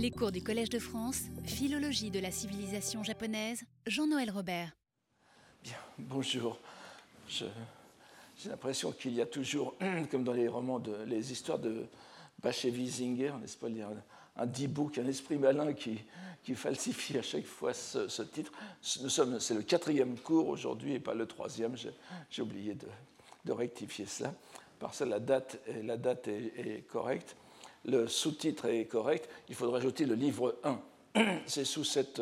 Les cours du Collège de France, Philologie de la civilisation japonaise, Jean-Noël Robert. Bien, bonjour. J'ai l'impression qu'il y a toujours, comme dans les romans, de, les histoires de Baché Wiesinger, n'est-ce pas, il y a un, D-book, un esprit malin qui, qui, falsifie à chaque fois ce, titre. Nous sommes, c'est le quatrième cours aujourd'hui et pas le troisième. J'ai oublié de, rectifier cela. Par ça, la date, la date est correcte le sous-titre est correct, il faudrait ajouter le livre 1. C'est sous cette,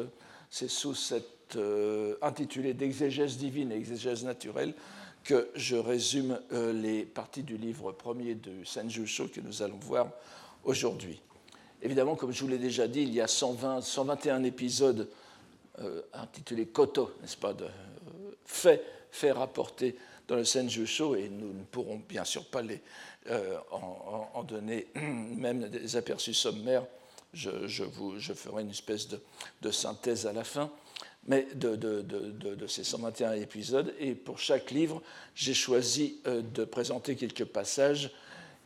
c'est sous cette euh, intitulé d'exégèse divine et exégèse naturelle que je résume euh, les parties du livre premier de Senjusho que nous allons voir aujourd'hui. Évidemment, comme je vous l'ai déjà dit, il y a 120, 121 épisodes euh, intitulés Koto, n'est-ce pas, de faits, faits rapportés dans le Senjusho, et nous ne pourrons bien sûr pas les, euh, en, donner même des aperçus sommaires. Je, vous, je ferai une espèce de, synthèse à la fin mais de, de, ces 121 épisodes. Et pour chaque livre, j'ai choisi euh, de présenter quelques passages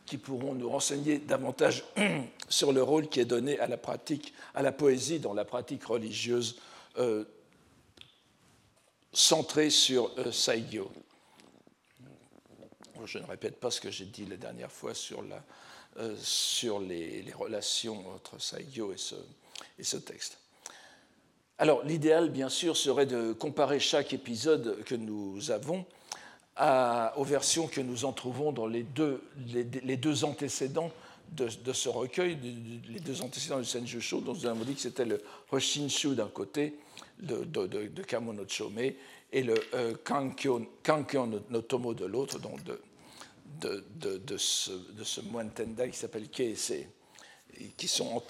qui pourront nous renseigner davantage sur le rôle qui est donné à la pratique, à la poésie dans la pratique religieuse euh, centrée sur euh, Saigyo je ne répète pas ce que j'ai dit la dernière fois sur, euh, les, relations entre Saigyo et ce, et ce texte. Alors, l'idéal, bien sûr, serait de comparer chaque épisode que nous avons aux versions que nous en trouvons dans les deux, antécédents de, ce recueil, les deux antécédents du Senjusho, dont nous avons dit que c'était le Hoshinshu d'un côté, de, de, Kamono Chome, et le euh, Kankyo, no Tomo de l'autre, donc de, de, ce, de moine Tendai qui s'appelle Keese, qui sont,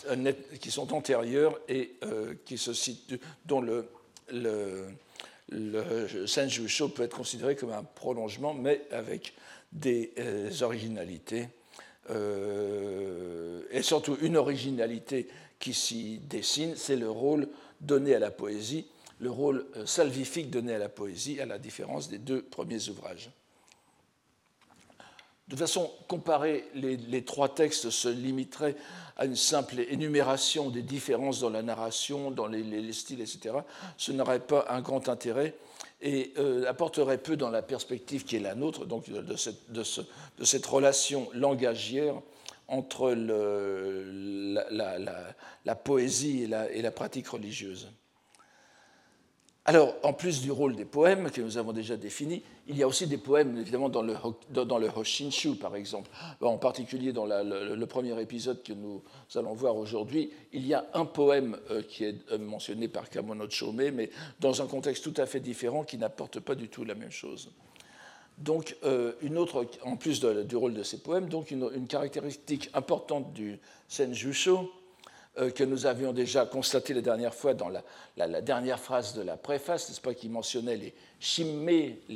qui sont antérieurs et euh, qui se situent, dont le, le, le peut être considéré comme un prolongement, mais avec des euh, originalités, euh, et surtout une originalité qui s'y dessine, c'est le rôle donné à la poésie, le rôle salvifique donné à la poésie, à la différence des deux premiers ouvrages. De toute façon, comparer les, trois textes se limiterait à une simple énumération des différences dans la narration, dans les, styles, etc. Ce n'aurait pas un grand intérêt et euh, apporterait peu dans la perspective qui est la nôtre, donc de cette, relation langagière entre la, poésie et la pratique religieuse. Alors, en plus du rôle des poèmes que nous avons déjà définis, il y a aussi des poèmes, évidemment, dans le, dans le Hoshinshu, par exemple. En particulier dans le, premier épisode que nous allons voir aujourd'hui, il y a un poème euh, qui est euh, mentionné par Kamono Chome, mais dans un contexte tout à fait différent qui n'apporte pas du tout la même chose. Donc, euh, une autre, en plus du rôle de ces poèmes, donc une, une caractéristique importante du Senjusho, que nous avions déjà constaté la dernière fois dans la, dernière phrase de la préface, n'est-ce pas, qui mentionnait les shimme,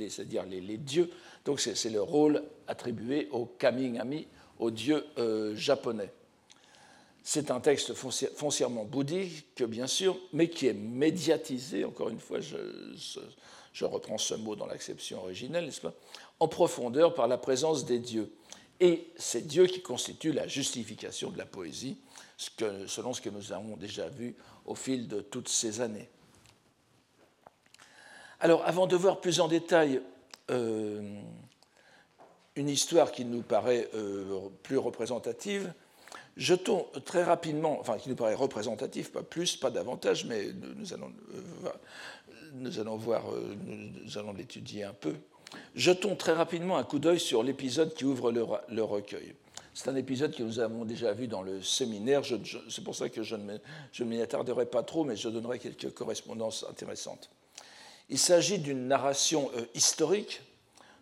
c'est-à-dire les, dieux. Donc c'est le rôle attribué au kamingami, aux dieux euh, japonais. C'est un texte foncièrement bouddhique, bien sûr, mais qui est médiatisé, encore une fois, je, reprends ce mot dans l'acception originelle, n'est-ce pas, en profondeur par la présence des dieux. Et c'est Dieu qui constitue la justification de la poésie, selon ce que nous avons déjà vu au fil de toutes ces années. Alors, avant de voir plus en détail euh, une histoire qui nous paraît euh, plus représentative, jetons très rapidement, enfin qui nous paraît représentative, pas plus, pas davantage, mais nous allons, euh, nous allons voir, nous allons l'étudier un peu. Jetons très rapidement un coup d'œil sur l'épisode qui ouvre le recueil. C'est un épisode que nous avons déjà vu dans le séminaire. c'est pour ça que je ne m'y attarderai pas trop, mais je donnerai quelques correspondances intéressantes. Il s'agit d'une narration euh, historique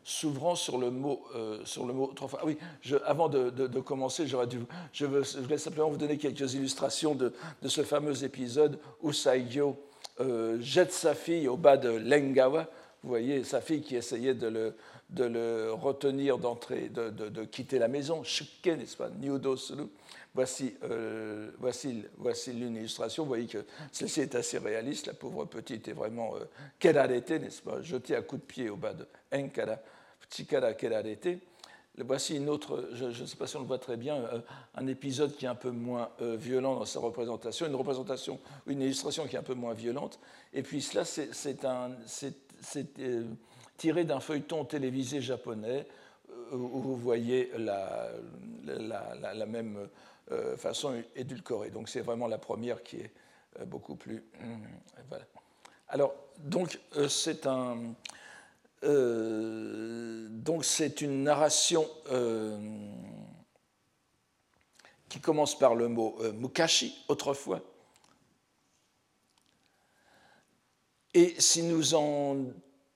s'ouvrant sur le mot, euh, sur le mot fois. Ah oui, avant de, commencer, j'aurais dû, je, veux, voulais simplement vous donner quelques illustrations de, ce fameux épisode où Saigyo euh, jette sa fille au bas de Lengawa. Vous voyez, sa fille qui essayait de le, retenir d'entrer, de, quitter la maison. N'est-ce pas? Voici, euh, voici, voici l'une illustration. Vous voyez que celle-ci est assez réaliste. La pauvre petite est vraiment euh, n'est-ce pas? Jetée à coups de pied au bas de Enkara, Chikara kerarete. voici une autre, je ne sais pas si on le voit très bien, un épisode qui est un peu moins violent dans sa représentation, une représentation, une illustration qui est un peu moins violente. Et puis cela, c'est tiré d'un feuilleton télévisé japonais où vous voyez la, même façon édulcorée. Donc c'est vraiment la première qui est beaucoup plus... Alors, donc, c'est un euh, donc c'est une narration euh, qui commence par le mot euh, mukashi, autrefois. Et si nous en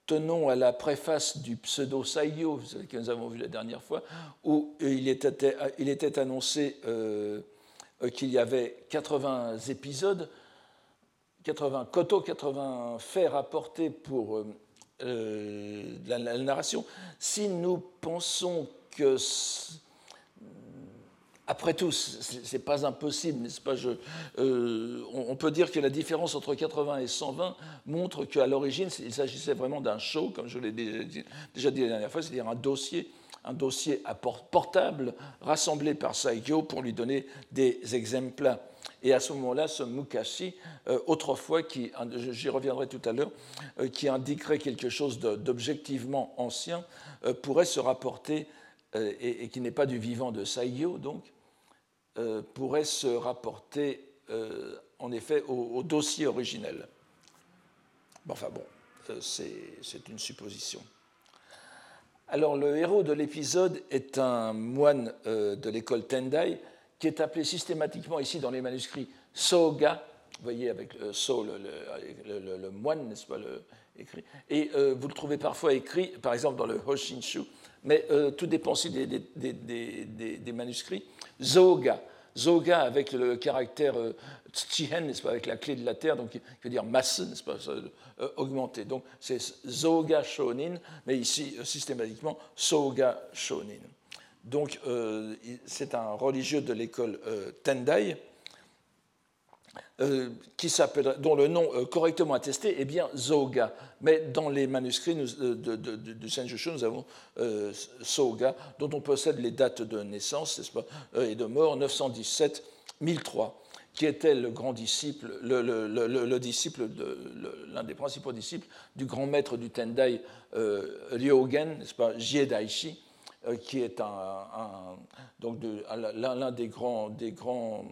tenons à la préface du pseudo Saigyo, que nous avons vu la dernière fois, où il était, il était annoncé qu'il y avait 80 épisodes, 80 koto, 80 faits rapportés pour euh, la, narration, si nous pensons que, après tout, ce n'est pas impossible, n'est-ce pas euh, on, peut dire que la différence entre 80 et 120 montre qu'à l'origine, il s'agissait vraiment d'un show, comme je l'ai déjà dit la dernière fois, c'est-à-dire un dossier un dossier portable rassemblé par Saigyo pour lui donner des exemples et à ce moment-là, ce mukashi, euh, autrefois, qui, j'y reviendrai tout à l'heure, euh, qui indiquerait quelque chose d'objectivement ancien, pourrait se rapporter, et, qui n'est pas du vivant de Saigyo, donc, pourrait se rapporter en effet au, dossier originel. enfin bon, c'est une supposition. Alors le héros de l'épisode est un moine de l'école Tendai qui est appelé systématiquement ici dans les manuscrits Soga, vous voyez avec le So, le, moine, n'est-ce pas, le, écrit. Et euh, vous le trouvez parfois écrit, par exemple dans le Hoshinshu, mais euh, tout dépend aussi des, manuscrits. Zoga, Zoga avec le caractère euh, n'est-ce pas, avec la clé de la terre, donc qui veut dire masse, n'est-ce pas, augmenté. Donc c'est Zoga Shonin, mais ici systématiquement Soga Shonin. Donc, euh, c'est un religieux de l'école euh, Tendai, euh, qui dont le nom correctement attesté est bien Zoga. Mais dans les manuscrits de, du Senjushu, nous avons Soga, dont on possède les dates de naissance et de mort 917-1003 qui était le grand disciple, le, disciple l'un des principaux disciples du grand maître du Tendai, Ryogen, n'est-ce pas, Jiedaishi, euh, qui est l'un des grands, des grands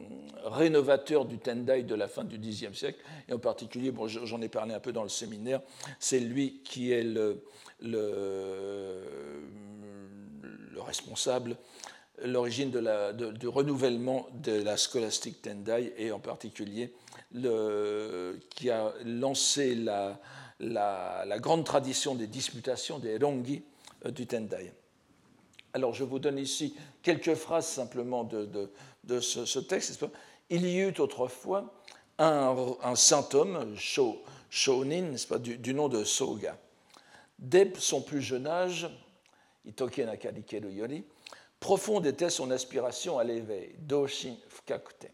rénovateurs du Tendai de la fin du Xe siècle, et en particulier, bon, j'en ai parlé un peu dans le séminaire, c'est lui qui est le, le, responsable, l'origine du renouvellement de la scolastique Tendai, et en particulier le, qui a lancé la, la, la grande tradition des disputations, des rongi euh, du Tendai. Alors je vous donne ici quelques phrases simplement de, ce, texte. Il y eut autrefois un, saint homme, Shonin, du, nom de Soga. Dès son plus jeune âge, Itoke Yori, profonde était son aspiration à l'éveil, Doshin Fukakute.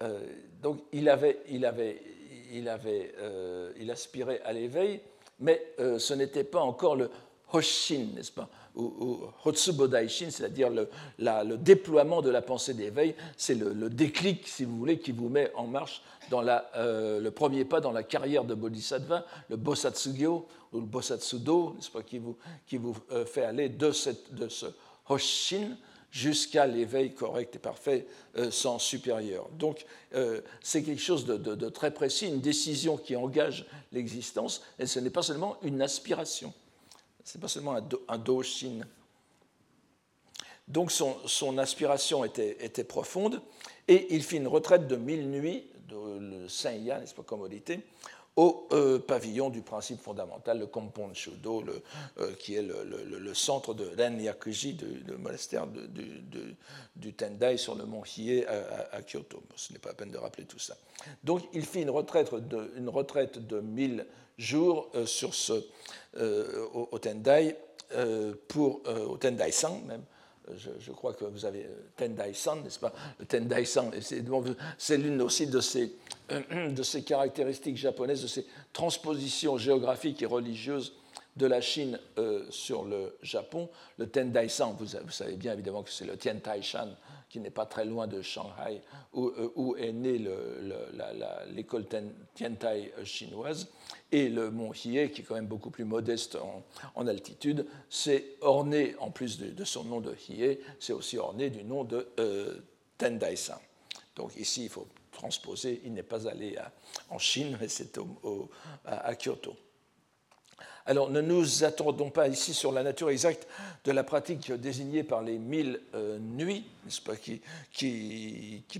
Euh, donc il avait, euh, il aspirait à l'éveil, mais euh, ce n'était pas encore le Hoshin, n'est-ce pas ou, Hotsubodaishin, c'est-à-dire le, déploiement de la pensée d'éveil, c'est le, déclic, si vous voulez, qui vous met en marche dans euh, le premier pas dans la carrière de Bodhisattva, le Bosatsugyo ou le Bosatsudo, n'est-ce pas, qui vous, euh, fait aller de, ce Hoshin jusqu'à l'éveil correct et parfait euh, sans supérieur. Donc c'est quelque chose de, très précis, une décision qui engage l'existence, et ce n'est pas seulement une aspiration. Ce n'est pas seulement un, do, un doshin. Donc son, aspiration était, profonde et il fit une retraite de mille nuits, de, le Seiya, n'est-ce pas, commodité, au euh, pavillon du principe fondamental, le Kompon Shudo, euh, qui est le, centre de Renyakuji, le monastère du Tendai sur le mont Hiei à, à, Kyoto. ce n'est pas la peine de rappeler tout ça. Donc il fit une retraite de, une retraite de 1000 jours euh, sur ce, euh, au, Tendai, euh, pour, au Tendai-san même. Je, crois que vous avez Tendai-san, n'est-ce pas? Le Tendai-san, c'est l'une aussi de ces, de ces caractéristiques japonaises, de ces transpositions géographiques et religieuses de la Chine sur le Japon. Le Tendai-san, vous, vous, savez bien évidemment que c'est le Tien Tai-shan qui n'est pas très loin de Shanghai, où, où est née l'école Tiantai chinoise. Et le mont Hiei, qui est quand même beaucoup plus modeste en, altitude, c'est orné, en plus de, son nom de Hiei, c'est aussi orné du nom de euh, Tendai-san. Donc ici, il faut transposer, il n'est pas allé en Chine, mais c'est à, Kyoto. Alors ne nous attendons pas ici sur la nature exacte de la pratique désignée par les mille euh, nuits, n'est-ce pas, qui,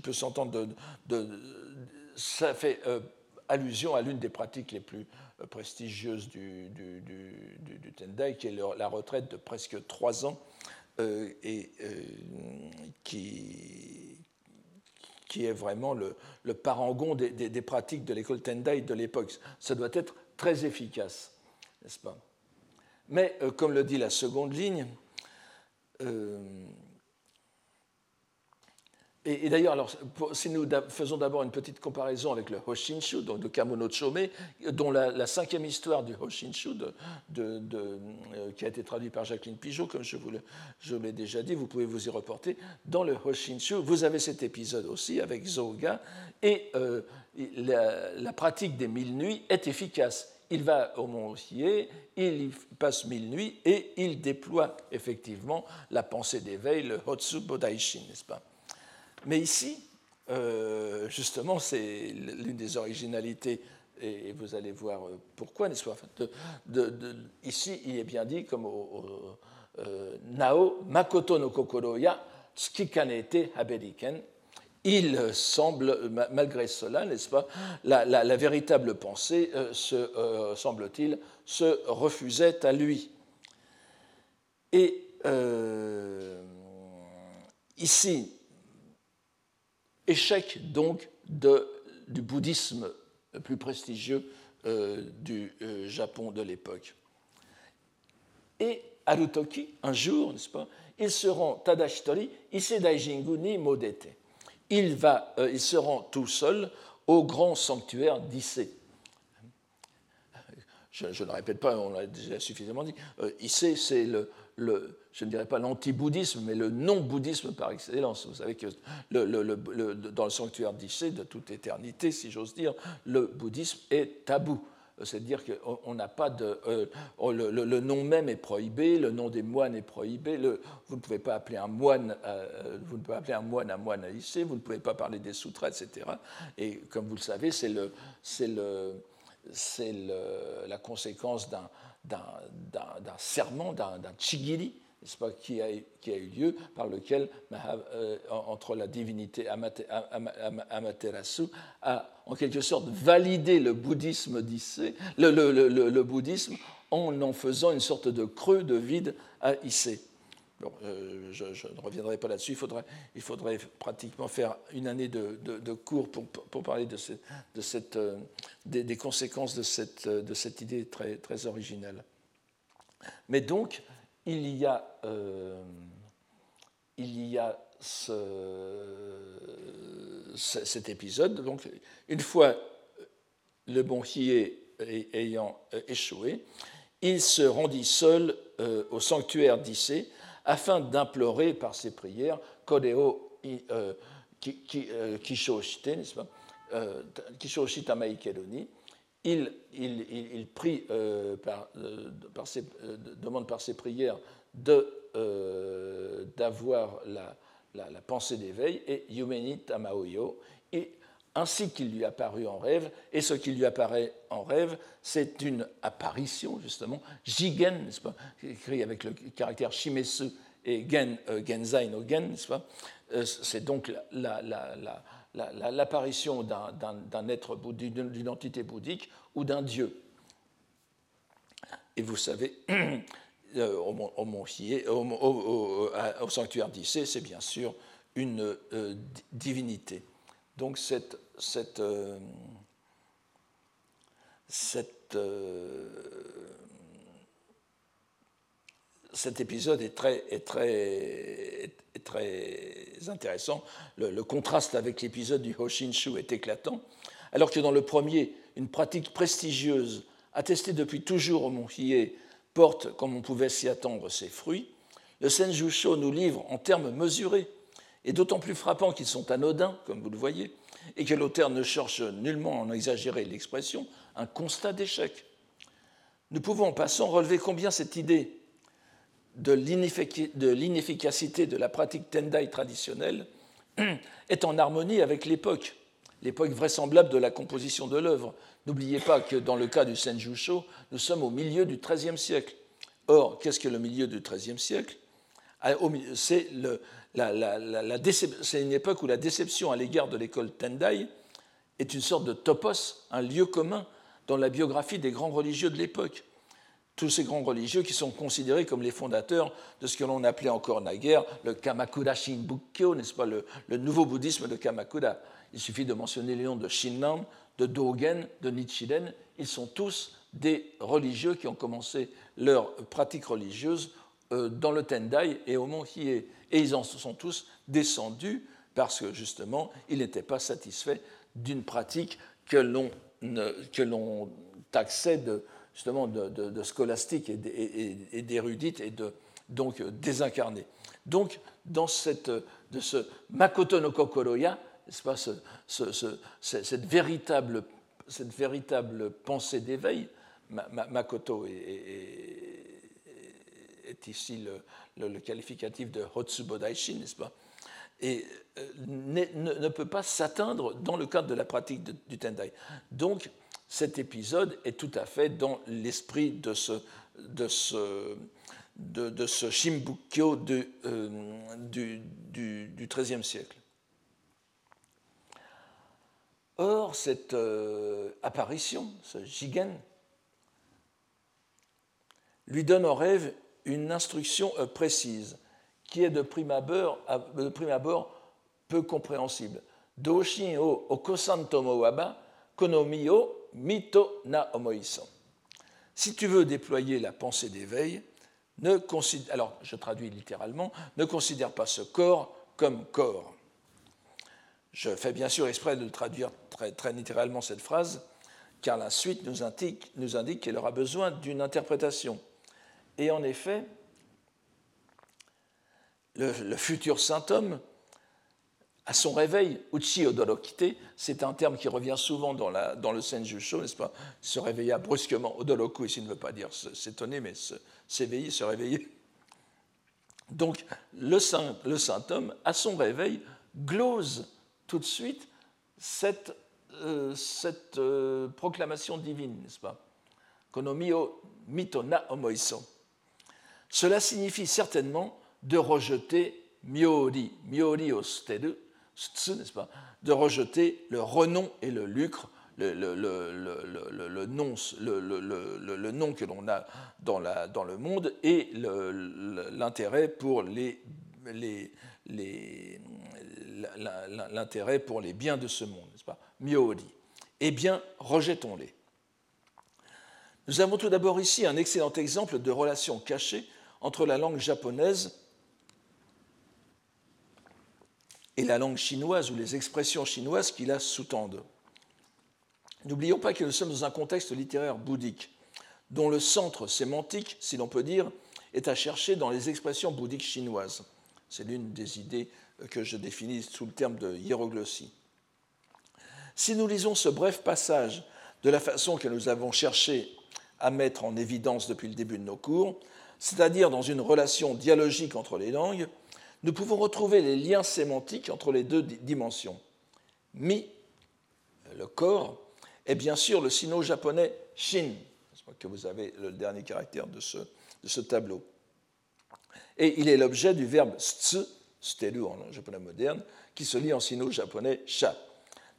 peut s'entendre de, Ça fait euh, allusion à l'une des pratiques les plus euh, prestigieuses du, Tendai, qui est la retraite de presque trois ans et qui, est vraiment le, parangon des, pratiques de l'école Tendai de l'époque. Ça doit être très efficace, n'est-ce pas? Mais, comme le dit la seconde ligne, et, d'ailleurs, alors, si nous faisons d'abord une petite comparaison avec le Hoshinshu, donc de Kamono Chome, dont la, cinquième histoire du Hoshinshu, de, euh, qui a été traduite par Jacqueline Pigeot, comme je vous l'ai déjà dit, vous pouvez vous y reporter. Dans le Hoshinshu, vous avez cet épisode aussi avec Zoga, et euh, la, pratique des mille nuits est efficace. Il va au mont il y passe mille nuits, et il déploie effectivement la pensée d'éveil, le Hotsu Bodaishin, n'est-ce pas? Mais ici, euh, justement, c'est l'une des originalités, et vous allez voir euh, pourquoi, n'est-ce pas? Ici, il est bien dit, comme au, euh, Nao, Makoto no kokoro ya tsukikanete haberiken. Il semble, malgré cela, n'est-ce pas, la, véritable pensée, se, semble-t-il, se refusait à lui. Et ici, Échec donc du bouddhisme plus prestigieux euh, du euh, Japon de l'époque. Et Harutoki, un jour, n'est-ce pas, il se rend Tadashitori, Isedai Modete. Il, va, euh, il se rend tout seul au grand sanctuaire d'Issé. Je, ne répète pas, on l'a déjà suffisamment dit. Issé, c'est le, je ne dirais pas l'anti-bouddhisme, mais le non-bouddhisme par excellence. Vous savez que dans le sanctuaire d'Issé, de toute éternité, si j'ose dire, le bouddhisme est tabou. C'est-à-dire qu'on n'a pas de. Euh, oh, le, nom même est prohibé, le nom des moines est prohibé. vous ne pouvez pas appeler un moine, euh, vous ne pouvez appeler un moine un moine vous ne pouvez pas parler des sutras, etc. Et comme vous le savez, c'est le, c'est la conséquence d'un d'un serment, d'un chigiri, pas, qui, a, qui, a, eu lieu, par lequel, euh, entre la divinité Amaterasu, a en quelque sorte validé le bouddhisme d'Issé, le, bouddhisme en en faisant une sorte de creux de vide à Issé. Euh, je, ne reviendrai pas là-dessus, il faudrait, pratiquement faire une année de, cours pour, parler de, cette, euh, des, conséquences de cette, de cette idée très, très originale. Mais donc, il y a, euh, il y a ce, cet épisode. Donc, une fois le bon Hiei ayant échoué, il se rendit seul au sanctuaire d'Issé afin d'implorer par ses prières Kodeo euh, Kishoshite, n'est-ce pas euh, Kishoshita Maikeroni. Il, prie euh, euh, par ses, demande par ses prières d'avoir la, la, la, pensée d'éveil et Yumeni Tamaoyo, et ainsi qu'il lui apparut en rêve, et ce qui lui apparaît en rêve, c'est une apparition, justement, Jigen, n'est-ce pas, écrit avec le caractère Shimesu et Gen, euh, Gen, n'est-ce pas. Euh, C'est donc l'apparition d'un être, d'une entité bouddhique ou d'un dieu. Et vous savez, euh, au, sanctuaire d'Issé, c'est bien sûr une divinité. Donc cette, cette, cette cet épisode est très, intéressant. Le, contraste avec l'épisode du Hoshinshu est éclatant. Alors que dans le premier, une pratique prestigieuse, attestée depuis toujours au Mont porte, comme on pouvait s'y attendre, ses fruits, le Senjusho nous livre en termes mesurés, et d'autant plus frappants qu'ils sont anodins, comme vous le voyez, et que l'auteur ne cherche nullement à en exagérer l'expression, un constat d'échec. Nous pouvons en passant relever combien cette idée de l'inefficacité de la pratique Tendai traditionnelle est en harmonie avec l'époque, l'époque vraisemblable de la composition de l'œuvre. N'oubliez pas que dans le cas du Senjusho, nous sommes au milieu du XIIIe siècle. Or, qu'est-ce que le milieu du XIIIe siècle? Ah, C'est une époque où la déception à l'égard de l'école Tendai est une sorte de topos, un lieu commun dans la biographie des grands religieux de l'époque tous ces grands religieux qui sont considérés comme les fondateurs de ce que l'on appelait encore naguère le Kamakura Shinbukyo, n'est-ce pas, le, nouveau bouddhisme de Kamakura. Il suffit de mentionner les noms de Shinran, de Dogen, de Nichiren. Ils sont tous des religieux qui ont commencé leur pratique religieuse euh, dans le Tendai et au mont Hiei. Et ils en sont tous descendus parce que justement, ils n'étaient pas satisfaits d'une pratique que l'on taxait de, justement de, scolastique et d'érudite et de donc désincarné. Donc, dans cette, de ce Makoto no Kokoroya, pas, cette, véritable, cette véritable pensée d'éveil, Makoto est, ici le, qualificatif de Hotsubo Daishin, n'est-ce pas et euh, ne, ne, peut pas s'atteindre dans le cadre de la pratique du Tendai. Donc, cet épisode est tout à fait dans l'esprit de ce, de Shimbukyo euh, du, XIIIe siècle. Or, cette euh, apparition, ce Jigen, lui donne en rêve une instruction euh, précise qui est de prime abord, peu compréhensible. Doshin o okosantomo waba konomi mito na omoiso. Si tu veux déployer la pensée d'éveil, ne alors je traduis littéralement, ne considère pas ce corps comme corps. Je fais bien sûr exprès de traduire très, très littéralement cette phrase, car la suite nous indique, nous indique qu'elle aura besoin d'une interprétation. Et en effet, le, le futur saint homme à son réveil, Uchi Odorokite, c'est un terme qui revient souvent dans, le Senjusho, n'est-ce pas? Se réveilla brusquement. Odoroku ici ne veut pas dire s'étonner, mais s'éveiller, se, réveiller. Donc, le saint, homme, à son réveil, glose tout de suite cette, euh, euh, proclamation divine, n'est-ce pas? Konomio mitona omoiso. Cela signifie certainement de rejeter miori, miori osteru, n'est-ce pas, de rejeter le renom et le lucre, le, nom, que l'on a dans, le monde et l'intérêt pour les, biens de ce monde, n'est-ce pas. Eh bien, rejetons-les. Nous avons tout d'abord ici un excellent exemple de relation cachée entre la langue japonaise et la langue chinoise ou les expressions chinoises qui la sous-tendent. N'oublions pas que nous sommes dans un contexte littéraire bouddhique, dont le centre sémantique, si l'on peut dire, est à chercher dans les expressions bouddhiques chinoises. C'est l'une des idées que je définis sous le terme de hiéroglossie. Si nous lisons ce bref passage de la façon que nous avons cherché à mettre en évidence depuis le début de nos cours, c'est-à-dire dans une relation dialogique entre les langues, nous pouvons retrouver les liens sémantiques entre les deux dimensions. Mi, le corps, est bien sûr le sino-japonais shin, que vous avez le dernier caractère de ce, tableau. Et il est l'objet du verbe tsu, steru en japonais moderne, qui se lit en sino-japonais sha.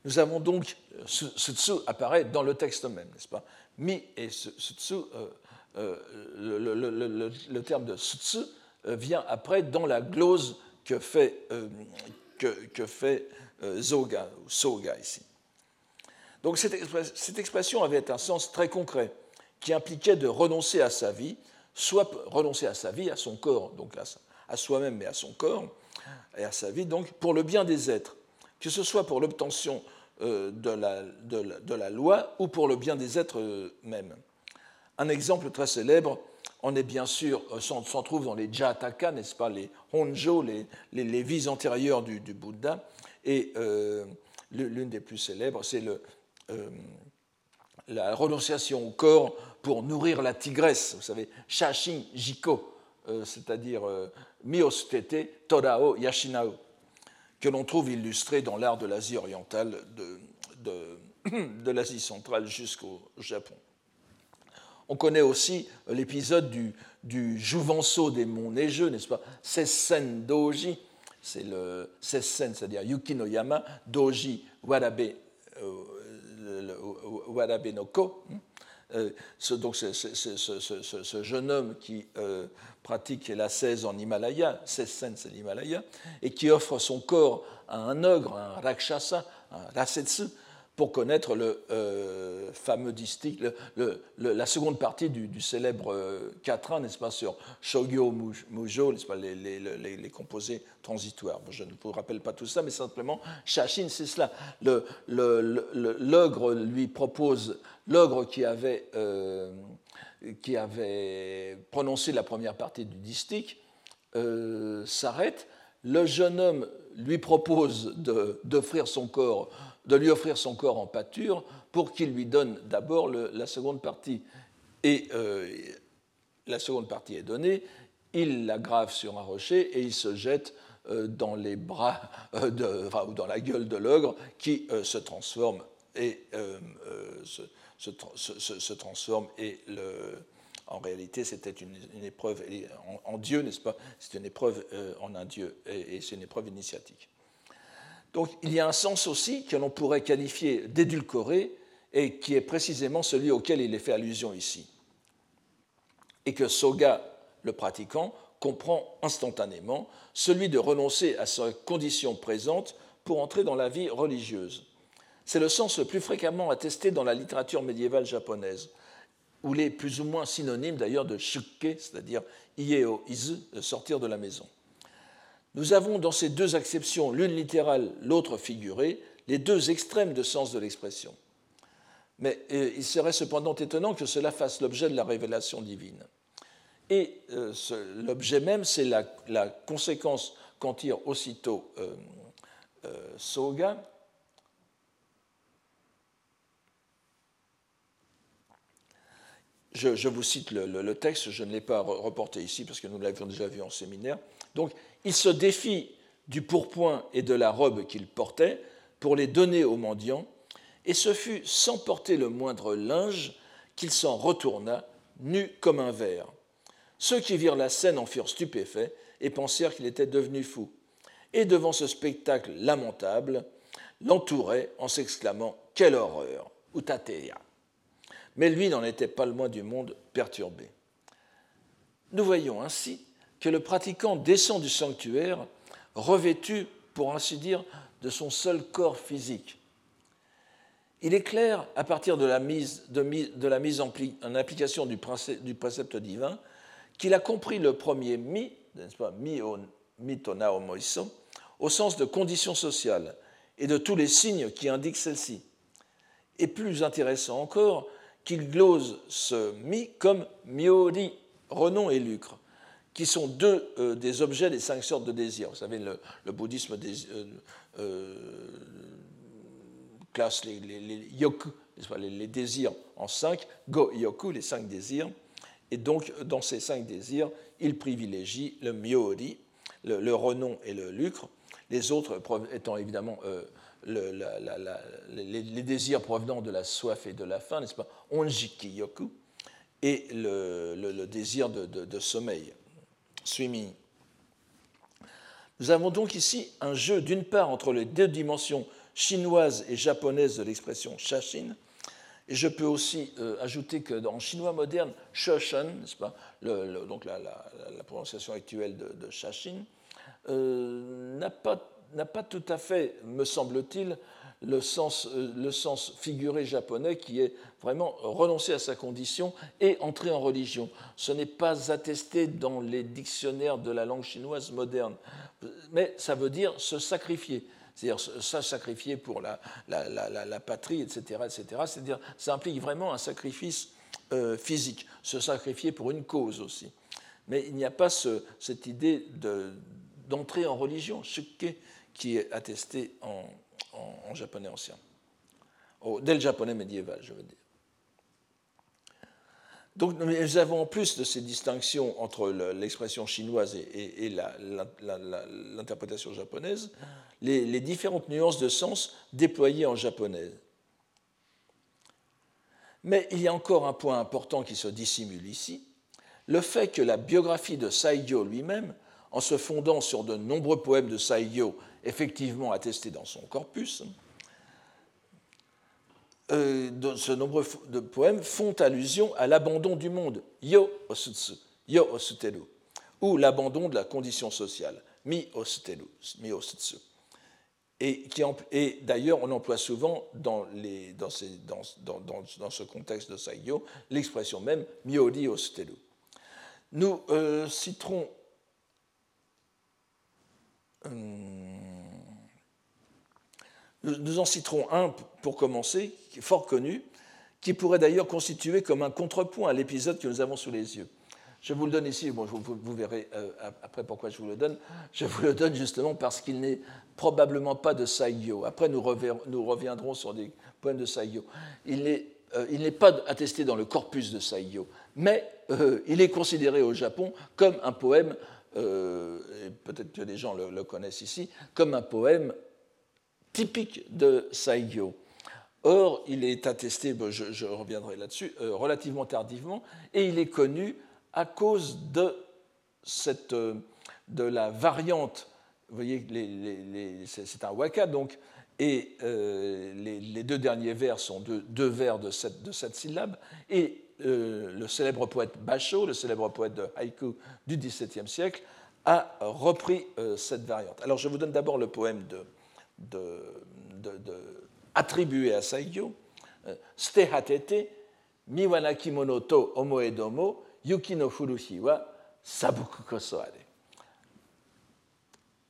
Nous avons donc, ce tsu apparaît dans le texte même, n'est-ce pas? Mi et ce tsu, euh, euh, le, le, terme de tsu euh, vient après dans la glose que fait, euh, que, fait euh, Zoga, ou Soga ici. Donc cette, expression avait un sens très concret qui impliquait de renoncer à sa vie, soit renoncer à sa vie, à son corps, donc à, soi-même mais à son corps, et à sa vie, donc pour le bien des êtres, que ce soit pour l'obtention de la, de, la, loi ou pour le bien des êtres eux-mêmes. Un exemple très célèbre on est bien sûr, s'en trouve dans les Jataka, n'est-ce pas, les Honjo, les, les, vies antérieures du, Bouddha. Et l'une des plus célèbres, c'est le, la renonciation au corps pour nourrir la tigresse, vous savez, Shashin Jiko, c'est-à-dire Miostete Torao Yashinao que l'on trouve illustré dans l'art de l'Asie orientale, de, l'Asie centrale jusqu'au Japon. On connaît aussi l'épisode du, Jouvenceau des monts neigeux, n'est-ce pas? Sessen Doji, c'est le Sessen, c'est-à-dire Yuki no Yama, Doji Warabe, euh, no. Euh, donc ce, jeune homme qui euh, pratique la 16 en Himalaya, 16 c'est l'Himalaya, et qui offre son corps à un ogre, un rakshasa, un rasetsu, pour connaître le euh, fameux distique, la seconde partie du, célèbre euh, quatrain, n'est-ce pas, sur Shogyo Mujo, pas, les, les, composés transitoires. je ne vous rappelle pas tout ça, mais simplement, Shashin, c'est cela. L'ogre lui propose, l'ogre qui avait euh, qui avait prononcé la première partie du distique euh, s'arrête. Le jeune homme lui propose d'offrir son corps, de lui offrir son corps en pâture pour qu'il lui donne d'abord la seconde partie. Et euh, la seconde partie est donnée, il la grave sur un rocher et il se jette euh, dans les bras de, ou dans la gueule de l'ogre qui se transforme et se, transforme et en réalité c'était une, épreuve en, Dieu, n'est-ce pas? C'est une épreuve euh, en un Dieu et, c'est une épreuve initiatique. Donc il y a un sens aussi que l'on pourrait qualifier d'édulcoré et qui est précisément celui auquel il est fait allusion ici. Et que Soga, le pratiquant, comprend instantanément, celui de renoncer à sa condition présente pour entrer dans la vie religieuse. C'est le sens le plus fréquemment attesté dans la littérature médiévale japonaise, où il est plus ou moins synonyme d'ailleurs de shukke, c'est-à-dire ieo izu, sortir de la maison. Nous avons dans ces deux acceptions, l'une littérale, l'autre figurée, les deux extrêmes de sens de l'expression. Mais euh, il serait cependant étonnant que cela fasse l'objet de la révélation divine. Et euh, l'objet même, c'est la, conséquence qu'en tire aussitôt euh, Soga, Je, vous cite le, texte, je ne l'ai pas reporté ici parce que nous l'avions déjà vu en séminaire. Donc, il se défie du pourpoint et de la robe qu'il portait pour les donner aux mendiants, et ce fut sans porter le moindre linge qu'il s'en retourna, nu comme un verre. Ceux qui virent la scène en furent stupéfaits et pensèrent qu'il était devenu fou. Et devant ce spectacle lamentable, l'entouraient en s'exclamant Quelle horreur mais lui n'en était pas le moins du monde perturbé. Nous voyons ainsi que le pratiquant descend du sanctuaire revêtu, pour ainsi dire, de son seul corps physique. Il est clair, à partir de la mise, en, application du, précepte divin, qu'il a compris le premier mi, n'est-ce pas, au sens de condition sociale et de tous les signes qui indiquent celle-ci. Et plus intéressant encore, qu'il glose ce mi comme miori, renom et lucre, qui sont deux euh, des objets des cinq sortes de désirs. Vous savez, le, bouddhisme euh, euh, classe les, yoku, les, désirs en cinq, go yoku, les cinq désirs. Et donc, dans ces cinq désirs, il privilégie le miori, le, renom et le lucre, les autres étant évidemment les, désirs provenant de la soif et de la faim, n'est-ce pas Onjiki yoku, et le, désir de, sommeil, swimming. Nous avons donc ici un jeu d'une part entre les deux dimensions chinoises et japonaises de l'expression shashin, et je peux aussi euh, ajouter que dans chinois moderne, shoshan, n'est-ce pas, donc la, prononciation actuelle de, de shashin, euh, n'a pas tout à fait, me semble-t-il, le sens, euh, le sens figuré japonais qui est vraiment renoncer à sa condition et entrer en religion. Ce n'est pas attesté dans les dictionnaires de la langue chinoise moderne, mais ça veut dire se sacrifier. C'est-à-dire ça sacrifier pour la, la, la, la patrie, etc. etc. C'est-à-dire ça implique vraiment un sacrifice euh, physique, se sacrifier pour une cause aussi. Mais il n'y a pas cette idée d'entrer en religion, ce qui est attesté en, japonais ancien, dès le japonais médiéval, je veux dire. Donc nous avons en plus de ces distinctions entre l'expression chinoise et, l'interprétation japonaise, les, les, différentes nuances de sens déployées en japonais. Mais il y a encore un point important qui se dissimule ici, le fait que la biographie de Saigyo lui-même, en se fondant sur de nombreux poèmes de Saigyo effectivement attestés dans son corpus, euh, de ce nombreux de poèmes font allusion à l'abandon du monde, yo osutsu, yo osuteru, ou l'abandon de la condition sociale, mi osuteru, mi osutsu. Et, d'ailleurs, on emploie souvent dans, les, dans, ces, dans, dans, ce contexte de Saigyo l'expression même miori osuteru. Nous euh, citerons. Hum, nous en citerons un pour commencer, fort connu, qui pourrait d'ailleurs constituer comme un contrepoint à l'épisode que nous avons sous les yeux. Je vous le donne ici, bon, vous, verrez euh, après pourquoi je vous le donne. Je vous le donne justement parce qu'il n'est probablement pas de Saigyo. Après, nous, reviendrons sur des poèmes de Saigyo. Il n'est euh, pas attesté dans le corpus de Saigyo, mais euh, il est considéré au Japon comme un poème, et peut-être que les gens le, connaissent ici, comme un poème typique de Saigyo. Or, il est attesté, je, reviendrai là-dessus, euh, relativement tardivement, et il est connu à cause de, cette, euh, de la variante. Vous voyez, c'est un waka, donc, et euh, les, deux derniers vers sont deux, vers de cette, de cette syllabe, et le célèbre poète Basho, le célèbre poète de haïku du XVIIe siècle, a repris cette variante. Alors, je vous donne d'abord le poème de, de, attribué à Saigyo, euh, Stehatete, miwana kimono to omoedomo, yuki no sabuku.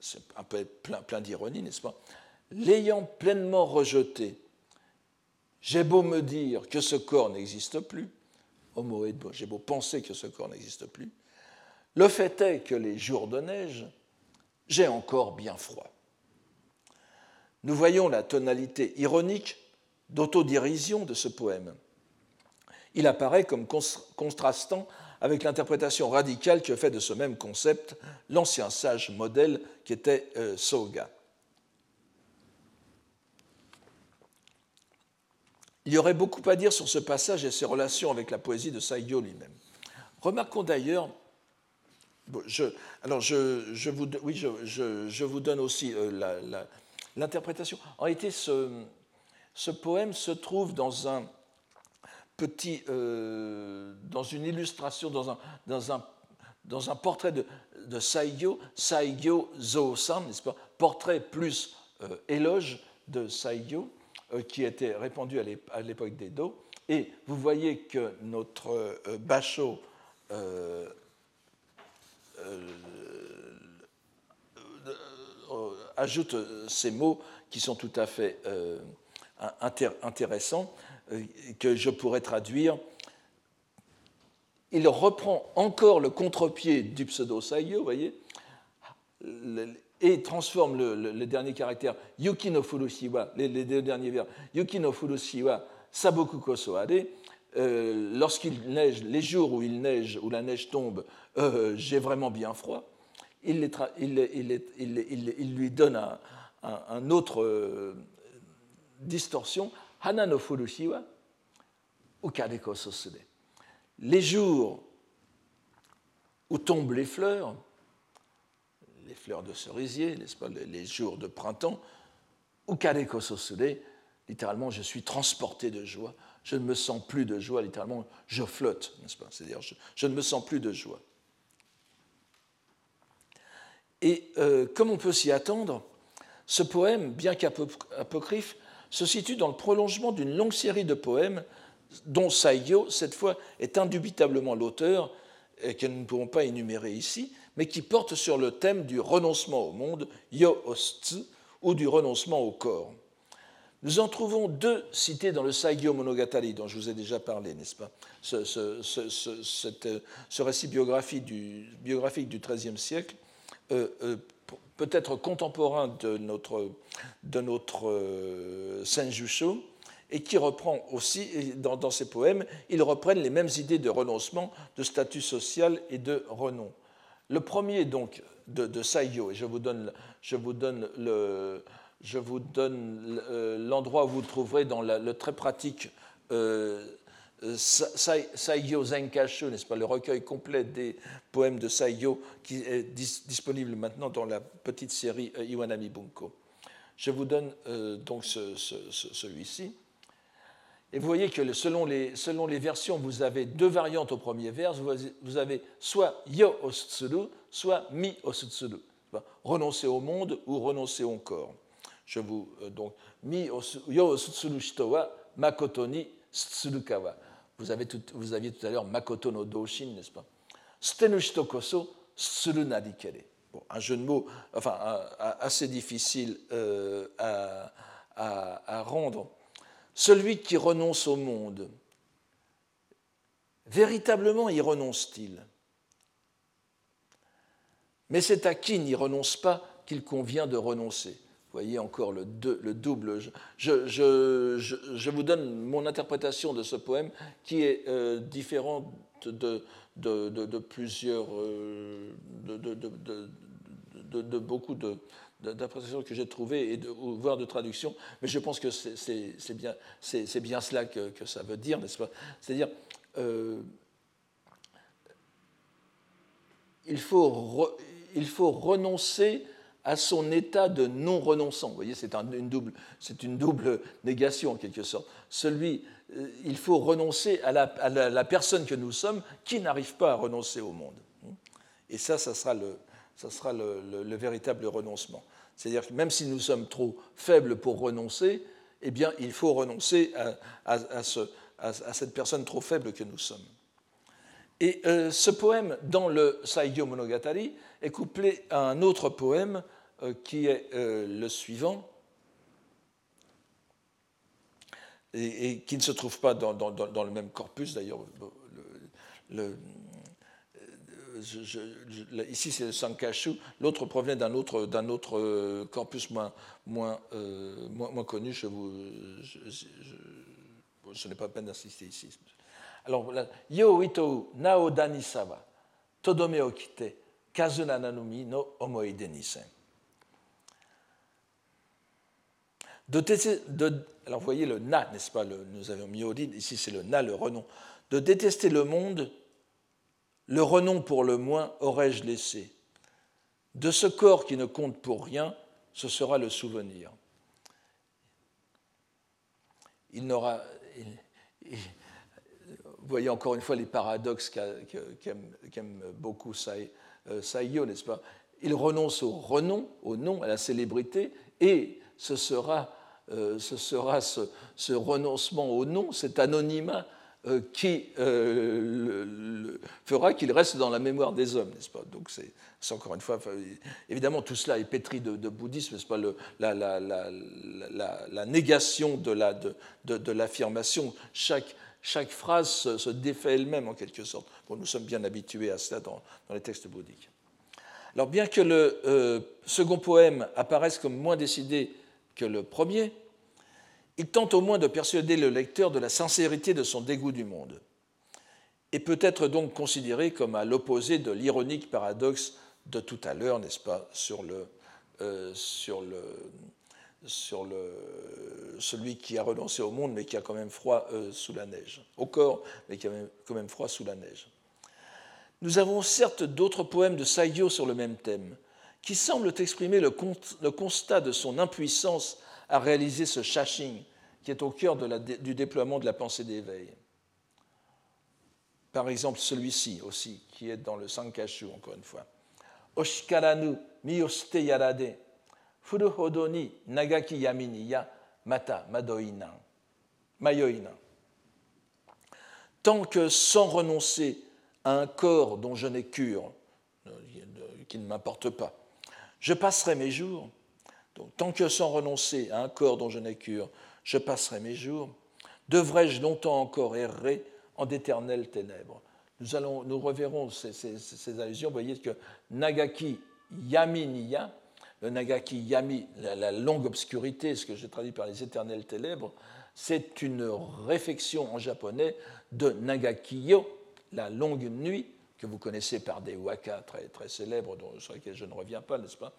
C'est un peu plein, plein d'ironie, n'est-ce pas? L'ayant pleinement rejeté, j'ai beau me dire que ce corps n'existe plus, j'ai beau penser que ce corps n'existe plus, le fait est que les jours de neige, j'ai encore bien froid nous voyons la tonalité ironique d'autodérision de ce poème. Il apparaît comme contrastant avec l'interprétation radicale que fait de ce même concept l'ancien sage modèle qui était euh, Soga. Il y aurait beaucoup à dire sur ce passage et ses relations avec la poésie de Saigyo lui-même. Remarquons d'ailleurs, alors je, vous, oui, je, vous donne aussi euh, la, l'interprétation. En réalité, ce, poème se trouve dans un petit, euh, dans une illustration, dans un, dans un, dans un portrait de, de Saigyo, Saigyo n'est-ce pas? Portrait plus euh, éloge de Saigyo, euh, qui était répandu à l'époque d'Edo. Et vous voyez que notre Basho ajoute euh, ces mots qui sont tout à fait euh, intéressants, euh, que je pourrais traduire. Il reprend encore le contre-pied du pseudo-saigyo, vous voyez, et transforme le, dernier caractère yuki no furushiwa, les, deux derniers vers, yuki no furushiwa saboku kosoade, lorsqu'il neige, les jours où il neige, où la neige tombe, j'ai vraiment bien froid il, lui donne un, autre euh, distorsion. Hana no furushi. Les jours où tombent les fleurs, les fleurs de cerisier, pas, les jours de printemps, ukadeko sosude, littéralement, je suis transporté de joie. Je ne me sens plus de joie, littéralement, je flotte, n'est-ce pas? C'est-à-dire, je ne me sens plus de joie. Et euh, comme on peut s'y attendre, ce poème, bien qu'apocryphe, se situe dans le prolongement d'une longue série de poèmes dont Saigyo, cette fois, est indubitablement l'auteur, et que nous ne pouvons pas énumérer ici, mais qui porte sur le thème du renoncement au monde, yo ostsu, ou du renoncement au corps. Nous en trouvons deux cités dans le Saigyo Monogatari, dont je vous ai déjà parlé, n'est-ce pas? Ce, ce, récit biographique du, XIIIe siècle, euh, euh, peut-être contemporain de notre, de notre euh, Senjusho, et qui reprend aussi, dans, dans, ses poèmes, ils reprennent les mêmes idées de renoncement, de statut social et de renom. Le premier, donc, de, de Saigyo, et je vous donne, je vous donne le, je vous donne euh, l'endroit où vous trouverez dans le très pratique euh, Saigyo Zenkashu, n'est-ce pas, le recueil complet des poèmes de Saigyo qui est disponible maintenant dans la petite série euh, Iwanami Bunko. Je vous donne donc celui-ci. Et vous voyez que selon les, selon les, versions, vous avez deux variantes au premier vers. Vous avez soit yo osutsuru, soit mi osutsuru. Renoncer au monde ou renoncer au corps. Je vous euh, donc mi yo sutsuru shito wa makoto ni tsurukawa. Vous, avez aviez tout à l'heure makoto no doshin, n'est-ce pas? Stenu shito koso. Bon, un jeu de mots assez difficile euh, à rendre. Celui qui renonce au monde, véritablement y renonce-t-il? Mais c'est à qui n'y renonce pas qu'il convient de renoncer? Vous voyez encore le, double. Je, vous donne mon interprétation de ce poème qui est euh, différente de, plusieurs, euh, de, beaucoup d'interprétations que j'ai trouvées, et voire de traductions, mais je pense que c'est bien, cela que, ça veut dire, n'est-ce pas? C'est-à-dire, euh, il faut renoncer à son état de non-renonçant. Vous voyez, c'est une, double, une double négation en quelque sorte. Celui, euh, il faut renoncer à la, personne que nous sommes qui n'arrive pas à renoncer au monde. Et ça, ça sera le, ça sera le, véritable renoncement. C'est-à-dire que même si nous sommes trop faibles pour renoncer, eh bien, il faut renoncer à, à, cette personne trop faible que nous sommes. Et euh, ce poème, dans le Saigyo Monogatari, est couplé à un autre poème qui est euh, le suivant, et, qui ne se trouve pas dans, le même corpus d'ailleurs. Le, ici c'est le Sankashu, l'autre provient d'un autre, euh, corpus moins, moins, moins, connu. Je, vous, pas peine d'insister ici. Alors, Yo ito nao danisawa, todome okite, kazuna nanumi no omoide. De, alors voyez le na, n'est-ce pas Nous avions mis Odile, ici c'est le na, le renom. De détester le monde, le renom pour le moins aurais-je laissé. De ce corps qui ne compte pour rien, ce sera le souvenir. Il n'aura. vous voyez encore une fois les paradoxes qu'aime beaucoup euh, Saïo, n'est-ce pas? Il renonce au renom, au nom, à la célébrité, et ce sera ce sera ce, renoncement au nom, cet anonymat euh, qui euh, fera qu'il reste dans la mémoire des hommes, n'est-ce pas? Donc c'est encore une fois, évidemment, tout cela est pétri de, bouddhisme, n'est-ce pas? La, la, négation de l'affirmation, chaque, chaque phrase se, défait elle-même en quelque sorte. Bon, nous sommes bien habitués à cela dans, dans les textes bouddhiques. Alors bien que le second poème apparaisse comme moins décidé que le premier, il tente au moins de persuader le lecteur de la sincérité de son dégoût du monde, et peut être donc considéré comme à l'opposé de l'ironique paradoxe de tout à l'heure, n'est-ce pas, sur, le, euh, sur, le, sur le, celui qui a renoncé au monde mais qui a quand même froid euh, sous la neige, au corps mais qui a quand même froid sous la neige. Nous avons certes d'autres poèmes de Saigyo sur le même thème, qui semblent exprimer le, constat de son impuissance à réaliser ce shashing qui est au cœur du déploiement de la pensée d'éveil. Par exemple, celui-ci aussi, qui est dans le Sankashu, encore une fois. Oshikaranu miyoste yarade, furuhodo ni nagaki yamini ya mata madoina, mayoina. Tant que sans renoncer à un corps dont je n'ai cure, qui ne m'importe pas, je passerai mes jours, Donc, tant que sans renoncer à un corps dont je n'ai cure, je passerai mes jours, devrais-je longtemps encore errer en d'éternelles ténèbres? Nous, allons, nous reverrons ces, ces, allusions. Vous voyez que Nagaki Yami Niya, le Nagaki Yami, la, longue obscurité, ce que j'ai traduit par les éternelles ténèbres, c'est une réflexion en japonais de Nagakiyo, la longue nuit, que vous connaissez par des waka très, très célèbres, dont, sur lesquels je ne reviens pas, n'est-ce pas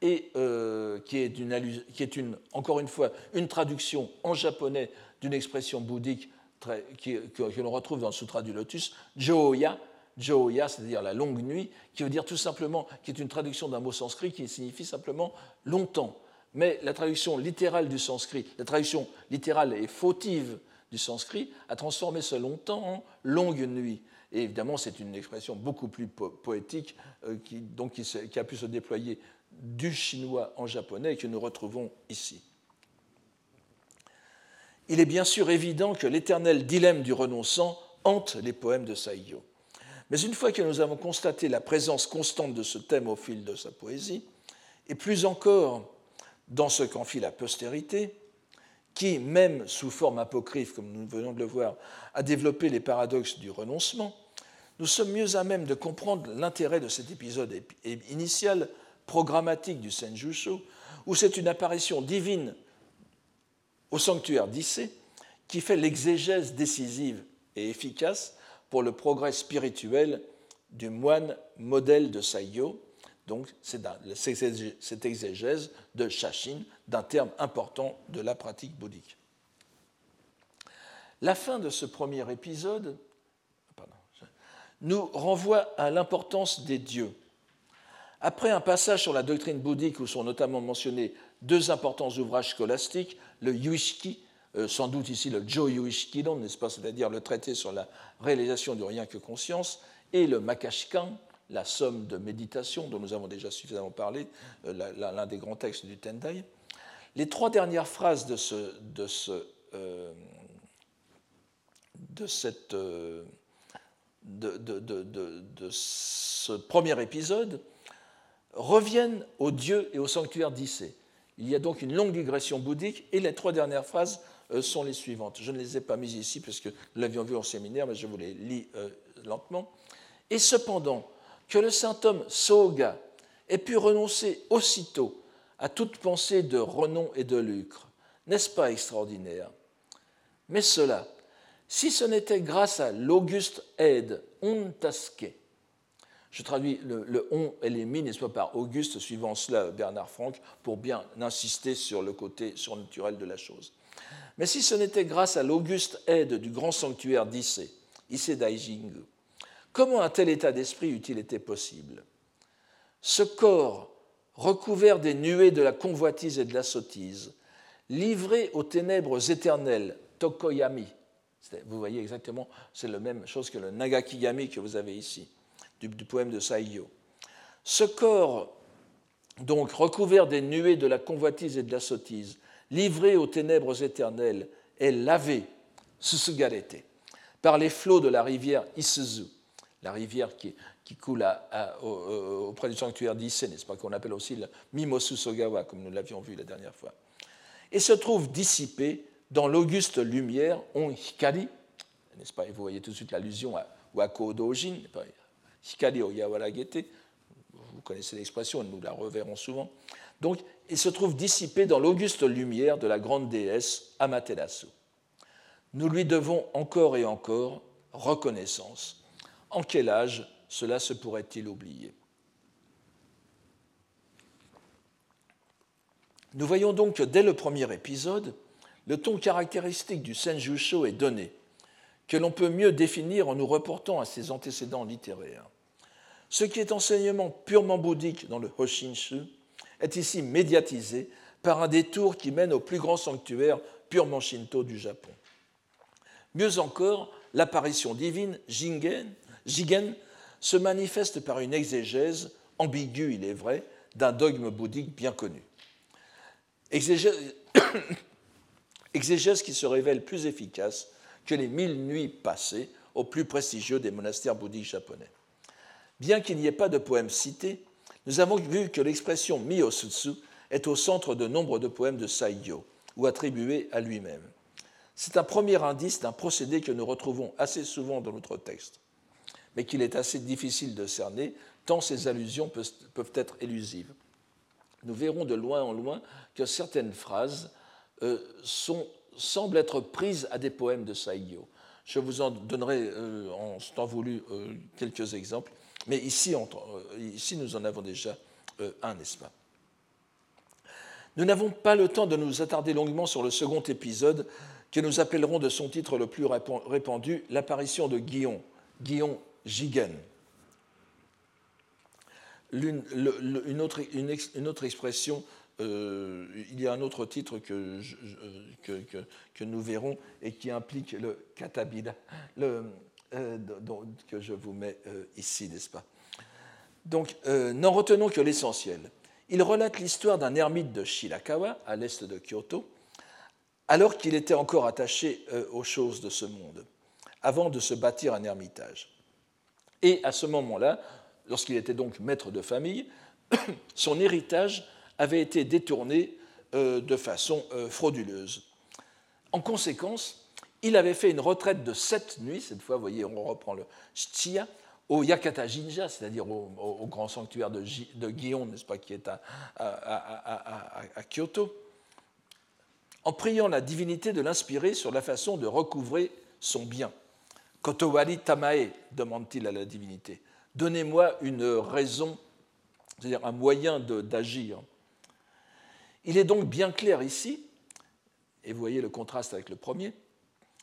Et euh, qui, est une, qui est une, encore une fois une traduction en japonais d'une expression bouddhique qui, que, l'on retrouve dans le Sutra du Lotus, Joya, Joya, c'est-à-dire la longue nuit, qui veut dire tout simplement, qui est une traduction d'un mot sanskrit qui signifie simplement longtemps. Mais la traduction littérale du sanskrit, la traduction littérale et fautive du sanskrit, a transformé ce longtemps en longue nuit. Et évidemment, c'est une expression beaucoup plus poétique euh, qui, a pu se déployer du chinois en japonais et que nous retrouvons ici. Il est bien sûr évident que l'éternel dilemme du renonçant hante les poèmes de Saïyo. Mais une fois que nous avons constaté la présence constante de ce thème au fil de sa poésie, et plus encore dans ce qu'en fit la postérité, qui, même sous forme apocryphe, comme nous venons de le voir, a développé les paradoxes du renoncement, nous sommes mieux à même de comprendre l'intérêt de cet épisode initial programmatique du Senjusho, où c'est une apparition divine au sanctuaire d'Issé qui fait l'exégèse décisive et efficace pour le progrès spirituel du moine modèle de Saiyo, donc c'est cette exégèse de Shashin, d'un terme important de la pratique bouddhique. La fin de ce premier épisode nous renvoie à l'importance des dieux. Après un passage sur la doctrine bouddhique où sont notamment mentionnés deux importants ouvrages scolastiques, le Yuishki, euh, sans doute ici le Jo Yuishkidon, n'est-ce pas, c'est-à-dire le traité sur la réalisation du rien que conscience, et le Makashikan, la somme de méditation dont nous avons déjà suffisamment parlé, euh, l'un des grands textes du Tendai. Les trois dernières phrases de ce, de ce, euh, de cette, euh, de, de, ce premier épisode reviennent au Dieu et au sanctuaire d'Issé. Il y a donc une longue digression bouddhique et les trois dernières phrases sont les suivantes. Je ne les ai pas mises ici parce que nous l'avions vu en séminaire, mais je vous les lis lentement. Et cependant, que le saint homme Soga ait pu renoncer aussitôt à toute pensée de renom et de lucre. N'est-ce pas extraordinaire? Mais cela, si ce n'était grâce à l'auguste aide ontaske, je traduis le, on et les mi, n'est-ce pas, par Auguste, suivant cela Bernard Franck, pour bien insister sur le côté surnaturel de la chose. Mais si ce n'était grâce à l'auguste aide du grand sanctuaire d'Issé, Issé Daijingu, Comment un tel état d'esprit eût-il été possible? Ce corps, recouvert des nuées de la convoitise et de la sottise, livré aux ténèbres éternelles, Tokoyami, vous voyez exactement, c'est la même chose que le Nagakiyami que vous avez ici, du, poème de Saiyo. Ce corps, donc recouvert des nuées de la convoitise et de la sottise, livré aux ténèbres éternelles, est lavé, susugarete, par les flots de la rivière Isuzu, la rivière qui, coule auprès du sanctuaire d'Issé, n'est-ce pas, qu'on appelle aussi le Mimosu Sogawa, comme nous l'avions vu la dernière fois, et se trouve dissipé dans l'auguste lumière on hikari, n'est-ce pas, et vous voyez tout de suite l'allusion à Wako Dojin, hikari o yawaragete, vous connaissez l'expression, nous la reverrons souvent. Donc, il se trouve dissipé dans l'auguste lumière de la grande déesse Amaterasu. Nous lui devons encore et encore reconnaissance en quel âge cela se pourrait-il oublier? Nous voyons donc que dès le premier épisode, le ton caractéristique du Senjusho est donné, que l'on peut mieux définir en nous reportant à ses antécédents littéraires. Ce qui est enseignement purement bouddhique dans le Hoshinshu est ici médiatisé par un détour qui mène au plus grand sanctuaire purement shinto du Japon. Mieux encore, l'apparition divine, Jingen, Jigen se manifeste par une exégèse, ambiguë il est vrai, d'un dogme bouddhique bien connu. Exégèse, qui se révèle plus efficace que les mille nuits passées au plus prestigieux des monastères bouddhiques japonais. Bien qu'il n'y ait pas de poème cité, nous avons vu que l'expression Miyosutsu est au centre de nombre de poèmes de Saiyo, ou attribués à lui-même. C'est un premier indice d'un procédé que nous retrouvons assez souvent dans notre texte, mais qu'il est assez difficile de cerner, tant ces allusions peuvent être élusives. Nous verrons de loin en loin que certaines phrases euh, semblent être prises à des poèmes de Saiyo. Je vous en donnerai euh, en temps voulu euh, quelques exemples, mais ici, ici, nous en avons déjà un, n'est-ce pas? Nous n'avons pas le temps de nous attarder longuement sur le second épisode que nous appellerons de son titre le plus répandu l'apparition de Guillon, Guillon Gigen. Une, autre, expression, euh, il y a un autre titre que, nous verrons et qui implique le katabila, le, euh, que je vous mets euh, ici, n'est-ce pas? Donc, n'en retenons que l'essentiel. Il relate l'histoire d'un ermite de Shirakawa, à l'est de Kyoto, alors qu'il était encore attaché aux choses de ce monde, avant de se bâtir un ermitage. Et à ce moment-là, lorsqu'il était donc maître de famille, son héritage avait été détourné euh, de façon euh, frauduleuse. En conséquence, il avait fait une retraite de sept nuits, cette fois, voyez, on reprend le Shiya, au Yakata Jinja, c'est-à-dire au, grand sanctuaire de, de n'est-ce pas, qui est à Kyoto, en priant la divinité de l'inspirer sur la façon de recouvrer son bien. Kotowari Tamae, demande-t-il à la divinité, donnez-moi une raison, c'est-à-dire un moyen d'agir. Il est donc bien clair ici, et vous voyez le contraste avec le premier,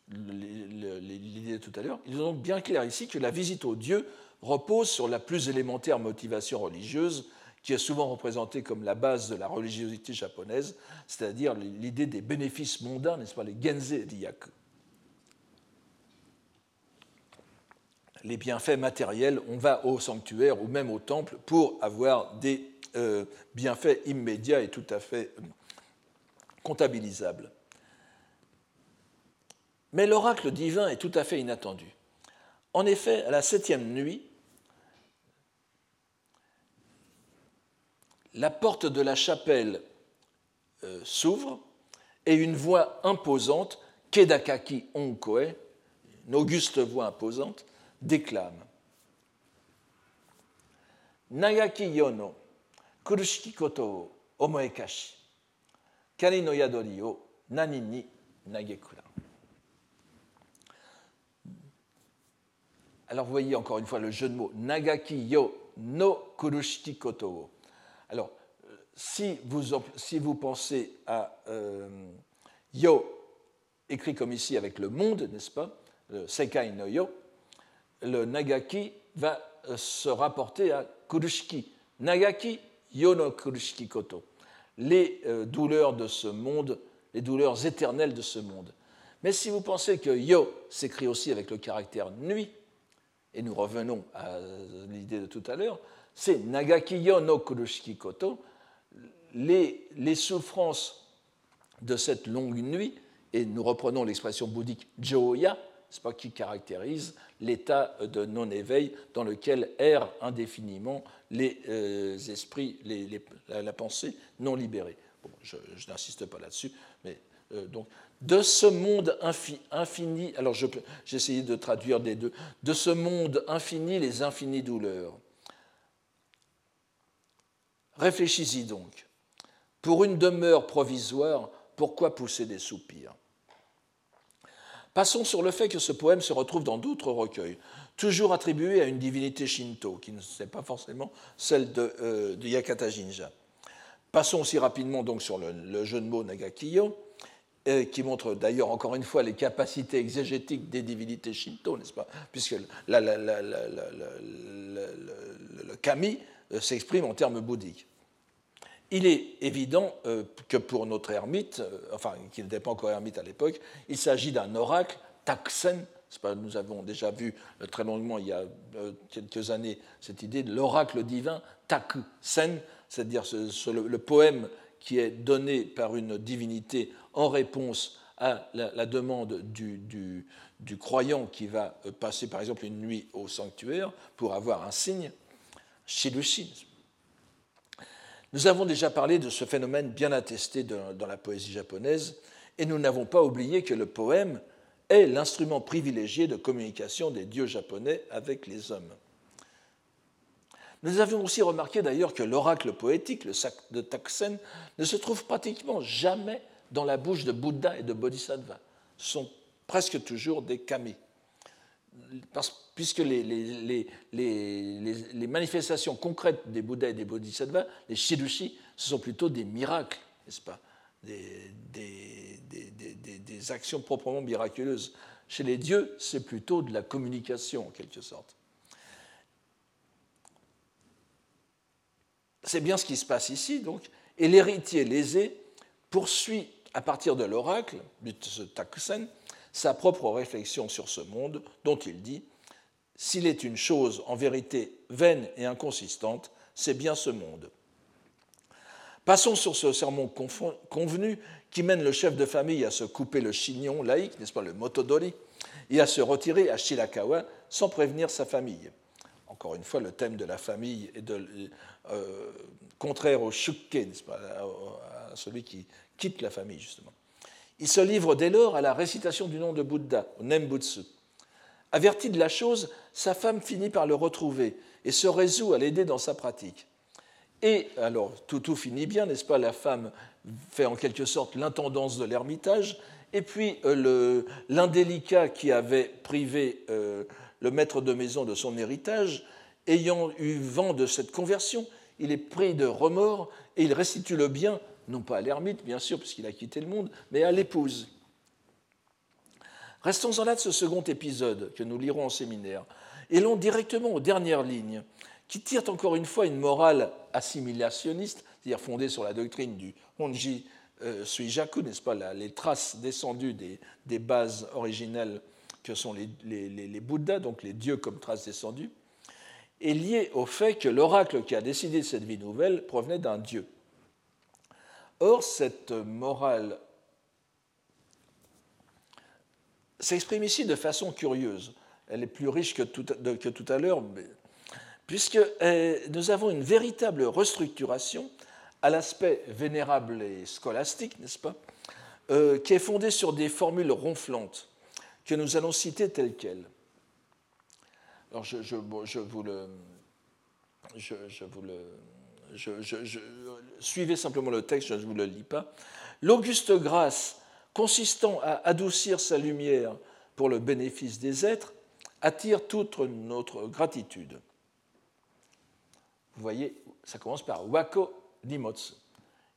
l'idée tout à l'heure, il est donc bien clair ici que la visite au Dieu repose sur la plus élémentaire motivation religieuse qui est souvent représenté comme la base de la religiosité japonaise, c'est-à-dire l'idée des bénéfices mondains, n'est-ce pas, les genze diyaku. Les bienfaits matériels, on va au sanctuaire ou même au temple pour avoir des euh, bienfaits immédiats et tout à fait euh, comptabilisables. Mais l'oracle divin est tout à fait inattendu. En effet, à la septième nuit, la porte de la chapelle euh, s'ouvre et une voix imposante, Kedakaki Onkoe, une auguste voix imposante, déclame. Nagaki yono, kurushiki koto o omoekashi, kari no yadori o nani ni nagekura. Alors voyez encore une fois le jeu de mots, Nagaki yo no kurushiki koto alors, si vous, si vous pensez à euh, Yo, écrit comme ici avec le monde, n'est-ce pas? Sekai no Yo, le Nagaki va euh, se rapporter à Kurushiki. Nagaki, Yo no Kurushiki Koto. Les euh, douleurs de ce monde, les douleurs éternelles de ce monde. Mais si vous pensez que Yo s'écrit aussi avec le caractère nuit, et nous revenons à l'idée de tout à l'heure, c'est Nagakiyo no Kurushiki Koto, les, les, souffrances de cette longue nuit, et nous reprenons l'expression bouddhique Joya, pas, qui caractérise l'état de non-éveil dans lequel errent indéfiniment les euh, esprits, la, pensée non libérée. Je, n'insiste pas là-dessus, mais euh, donc de ce monde infini, alors j'ai essayé de traduire des deux, de ce monde infini les infinies douleurs Réfléchis-y donc. Pour une demeure provisoire, pourquoi pousser des soupirs? Passons sur le fait que ce poème se retrouve dans d'autres recueils, toujours attribués à une divinité shinto, qui ne n'est pas forcément celle de, euh, Yakata Jinja. Passons aussi rapidement donc sur le, jeu de mots Nagakiyo, euh, qui montre d'ailleurs encore une fois les capacités exégétiques des divinités shinto, n'est-ce pas? Puisque le kami euh, s'exprime en termes bouddhiques. Il est évident euh, que pour notre ermite, euh, enfin, qui n'était pas encore ermite à l'époque, il s'agit d'un oracle, Taksen. nous avons déjà vu très longuement il y a quelques années cette idée de l'oracle divin, Taksen, c'est-à-dire le, poème qui est donné par une divinité en réponse à la, demande du, croyant qui va passer par exemple une nuit au sanctuaire pour avoir un signe. Nous avons déjà parlé de ce phénomène bien attesté dans la poésie japonaise, et nous n'avons pas oublié que le poème est l'instrument privilégié de communication des dieux japonais avec les hommes. Nous avions aussi remarqué d'ailleurs que l'oracle poétique, le sac de Taksen, ne se trouve pratiquement jamais dans la bouche de Bouddha et de Bodhisattva. Ce sont presque toujours des kami. Puisque les, manifestations concrètes des Bouddhas et des Bodhisattvas, les shirushi, ce sont plutôt des miracles, n'est-ce pas? Des, des, actions proprement miraculeuses. Chez les dieux, c'est plutôt de la communication, en quelque sorte. C'est bien ce qui se passe ici, donc, et l'héritier lésé poursuit, à partir de l'oracle, de ce Takusen, sa propre réflexion sur ce monde, dont il dit S'il est une chose en vérité vaine et inconsistante, c'est bien ce monde. Passons sur ce sermon convenu qui mène le chef de famille à se couper le chignon laïque, n'est-ce pas, le motodori, et à se retirer à Shirakawa sans prévenir sa famille. Encore une fois, le thème de la famille est euh, contraire au shukke, n'est-ce pas, à celui qui quitte la famille, justement. Il se livre dès lors à la récitation du nom de Bouddha, Nembutsu. Averti de la chose, sa femme finit par le retrouver et se résout à l'aider dans sa pratique. Et alors, tout, tout finit bien, n'est-ce pas? La femme fait en quelque sorte l'intendance de l'ermitage, et puis euh, l'indélicat qui avait privé euh, le maître de maison de son héritage, ayant eu vent de cette conversion, il est pris de remords et il restitue le bien, non pas à l'ermite, bien sûr, puisqu'il a quitté le monde, mais à l'épouse. Restons-en là de ce second épisode que nous lirons en séminaire, et l'on directement aux dernières lignes qui tirent encore une fois une morale assimilationniste, c'est-à-dire fondée sur la doctrine du Honji euh, Suijaku, n'est-ce pas, les traces descendues des, bases originelles que sont les, Bouddhas, donc les dieux comme traces descendues, est liée au fait que l'oracle qui a décidé cette vie nouvelle provenait d'un dieu. Or, cette morale s'exprime ici de façon curieuse. Elle est plus riche que tout, à l'heure, puisque euh, nous avons une véritable restructuration à l'aspect vénérable et scolastique, n'est-ce pas, euh, qui est fondée sur des formules ronflantes que nous allons citer telles quelles. Alors je, vous le, je, vous le, je, suivez simplement le texte, je ne vous le lis pas. L'auguste grâce consistant à adoucir sa lumière pour le bénéfice des êtres attire toute notre gratitude. Vous voyez, ça commence par Wako Nimotsu.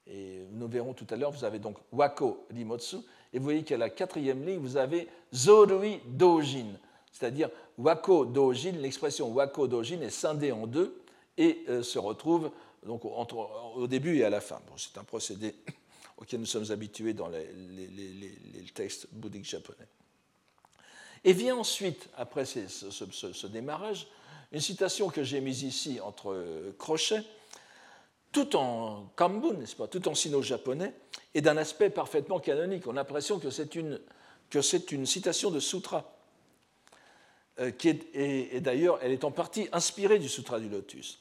Et nous verrons tout à l'heure, vous avez donc Wako Nimotsu, et vous voyez qu'à la quatrième ligne, vous avez Zorui Dojin, c'est-à-dire Wako Dojin, l'expression Wako Dojin est scindée en deux et euh, se retrouve donc entre, au début et à la fin. C'est un procédé auquel nous sommes habitués dans les, textes bouddhiques japonais. Et vient ensuite, après ce, démarrage, une citation que j'ai mise ici entre crochets, tout en kambun, n'est-ce pas, tout en sino-japonais, et d'un aspect parfaitement canonique. On a l'impression que c'est une, citation de sutra, euh, et, d'ailleurs, elle est en partie inspirée du sutra du lotus.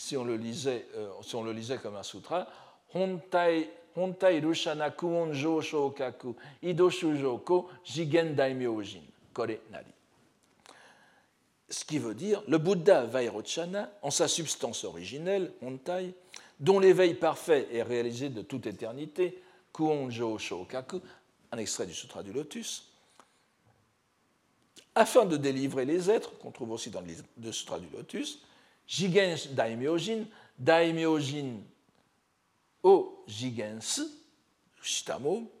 Si on le lisait, euh, si on le lisait comme un sutra, Hontai, Rushana Kuonjo Shokaku Ido Shujoko Jigen Kore Nari. Ce qui veut dire le Bouddha Vairochana, en sa substance originelle, Hontai, dont l'éveil parfait est réalisé de toute éternité, Kuonjo Shokaku, un extrait du Sutra du Lotus, afin de délivrer les êtres, qu'on trouve aussi dans le Sutra du Lotus, Jigen Daimyojin, Daimyojin O Jigens, Shitamo,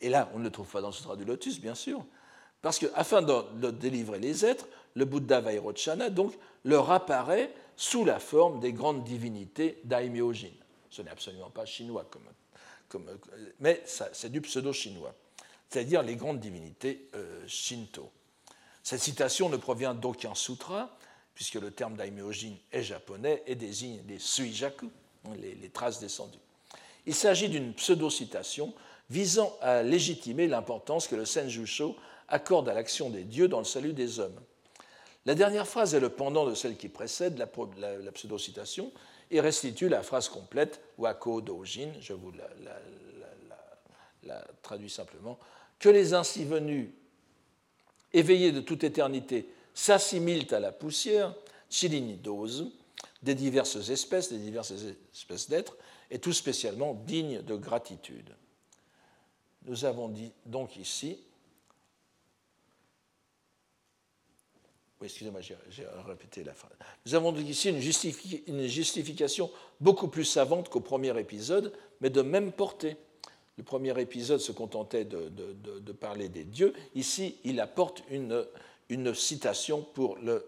et là on ne le trouve pas dans le Sutra du Lotus, bien sûr, parce qu'afin de, de délivrer les êtres, le Bouddha Vairochana, donc, leur apparaît sous la forme des grandes divinités daimyojin. Ce n'est absolument pas chinois, comme, mais c'est du pseudo-chinois, c'est-à-dire les grandes divinités euh, shinto. Cette citation ne provient d'aucun sutra, puisque le terme daimyojin est japonais et désigne les suijaku, les, les traces descendues. Il s'agit d'une pseudo-citation visant à légitimer l'importance que le Senjusho accorde à l'action des dieux dans le salut des hommes. La dernière phrase est le pendant de celle qui précède la, pseudo-citation et restitue la phrase complète Wako Dojin, je vous la, traduis simplement, que les ainsi venus, éveillés de toute éternité, s'assimilent à la poussière, dose, des diverses espèces, des diverses espèces d'êtres, et tout spécialement dignes de gratitude. Nous avons dit donc ici excusez-moi, j'ai répété la phrase. Nous avons ici une, une, justification beaucoup plus savante qu'au premier épisode, mais de même portée. Le premier épisode se contentait de, parler des dieux. Ici, il apporte une, une citation pour le,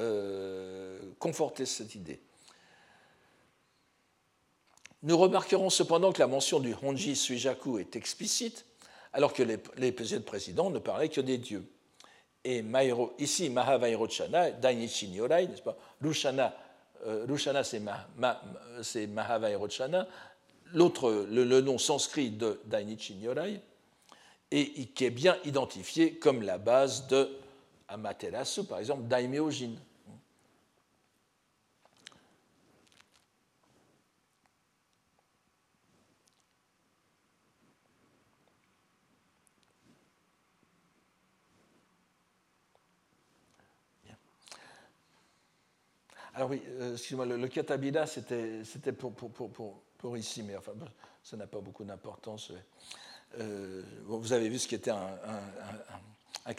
euh, conforter cette idée. Nous remarquerons cependant que la mention du Honji Suijaku est explicite, alors que les précédents ne parlaient que des dieux et ici Mahavairochana, Dainichi Nyorai, n'est-ce pas Rushana, euh, c'est ma, ma, Mahavairochana, l'autre, le, nom sanskrit de Dainichi Nyorai, et qui est bien identifié comme la base de Amaterasu, par exemple, Daimyojin. Alors oui, euh, excusez-moi, le, le c'était pour, ici, mais enfin, ça n'a pas beaucoup d'importance. Euh, vous avez vu ce qu'était un, un, un,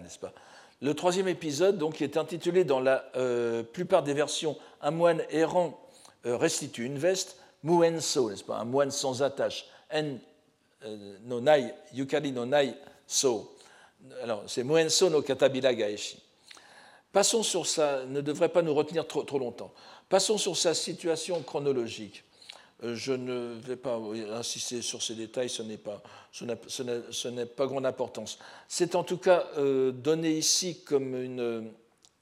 n'est-ce pas? Le troisième épisode, donc, qui est intitulé dans la euh, plupart des versions Un moine errant restitue une veste, Muenso, n'est-ce pas? Un moine sans attache, En no nai, Yukari no nai so. Alors, c'est Muenso no Katabila Gaeshi. Passons sur ça, ne devrait pas nous retenir trop, trop longtemps. Passons sur sa situation chronologique. Euh, je ne vais pas insister sur ces détails, ce n'est pas, ce n'est pas grande importance. C'est en tout cas euh, donné ici comme une,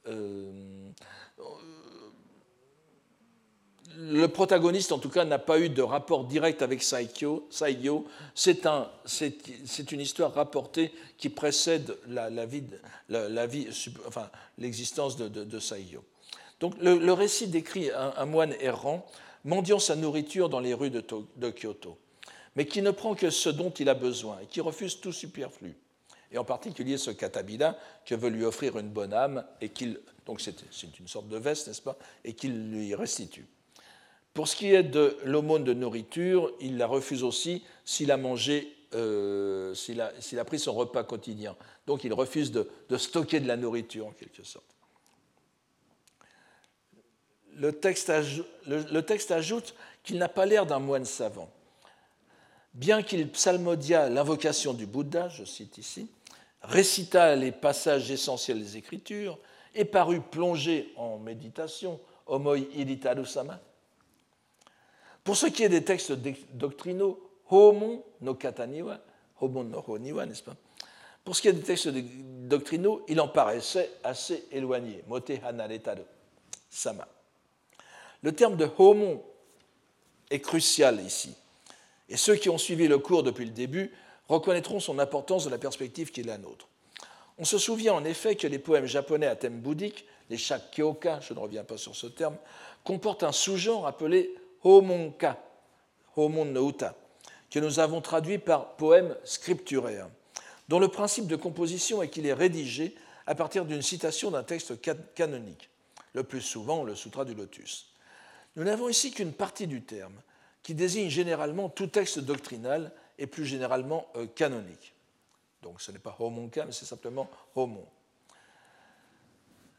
euh, le protagoniste, en tout cas, n'a pas eu de rapport direct avec Saigyo. C'est un, une histoire rapportée qui précède la, la, vie, l'existence de, de, Donc, le, récit décrit un, moine errant mendiant sa nourriture dans les rues de, Kyoto, mais qui ne prend que ce dont il a besoin et qui refuse tout superflu. Et en particulier ce katabila que veut lui offrir une bonne âme et qu'il, donc c'est une sorte de veste, n'est-ce pas, et qu'il lui restitue. Pour ce qui est de l'aumône de nourriture, il la refuse aussi s'il a mangé, euh, s'il a, pris son repas quotidien. Donc il refuse de, stocker de la nourriture en quelque sorte. Le texte, ajoute qu'il n'a pas l'air d'un moine savant. Bien qu'il psalmodia l'invocation du Bouddha, je cite ici, récita les passages essentiels des Écritures et parut plongé en méditation, Omoi Iritaru Sama, pour ce qui est des textes doctrinaux, Homon no kataniwa, Homon no honiwa, n'est-ce pas? Pour ce qui est des textes doctrinaux, il en paraissait assez éloigné. Mote hanaretaro, sama. Le terme de homon est crucial ici. Et ceux qui ont suivi le cours depuis le début reconnaîtront son importance de la perspective qui est la nôtre. On se souvient en effet que les poèmes japonais à thème bouddhique, les shakyoka, je ne reviens pas sur ce terme, comportent un sous-genre appelé Homonka, Homon no Uta, que nous avons traduit par poème scripturaire, dont le principe de composition est qu'il est rédigé à partir d'une citation d'un texte canonique, le plus souvent le Sutra du Lotus. Nous n'avons ici qu'une partie du terme, qui désigne généralement tout texte doctrinal et plus généralement euh, canonique. Donc ce n'est pas homonka, mais c'est simplement homon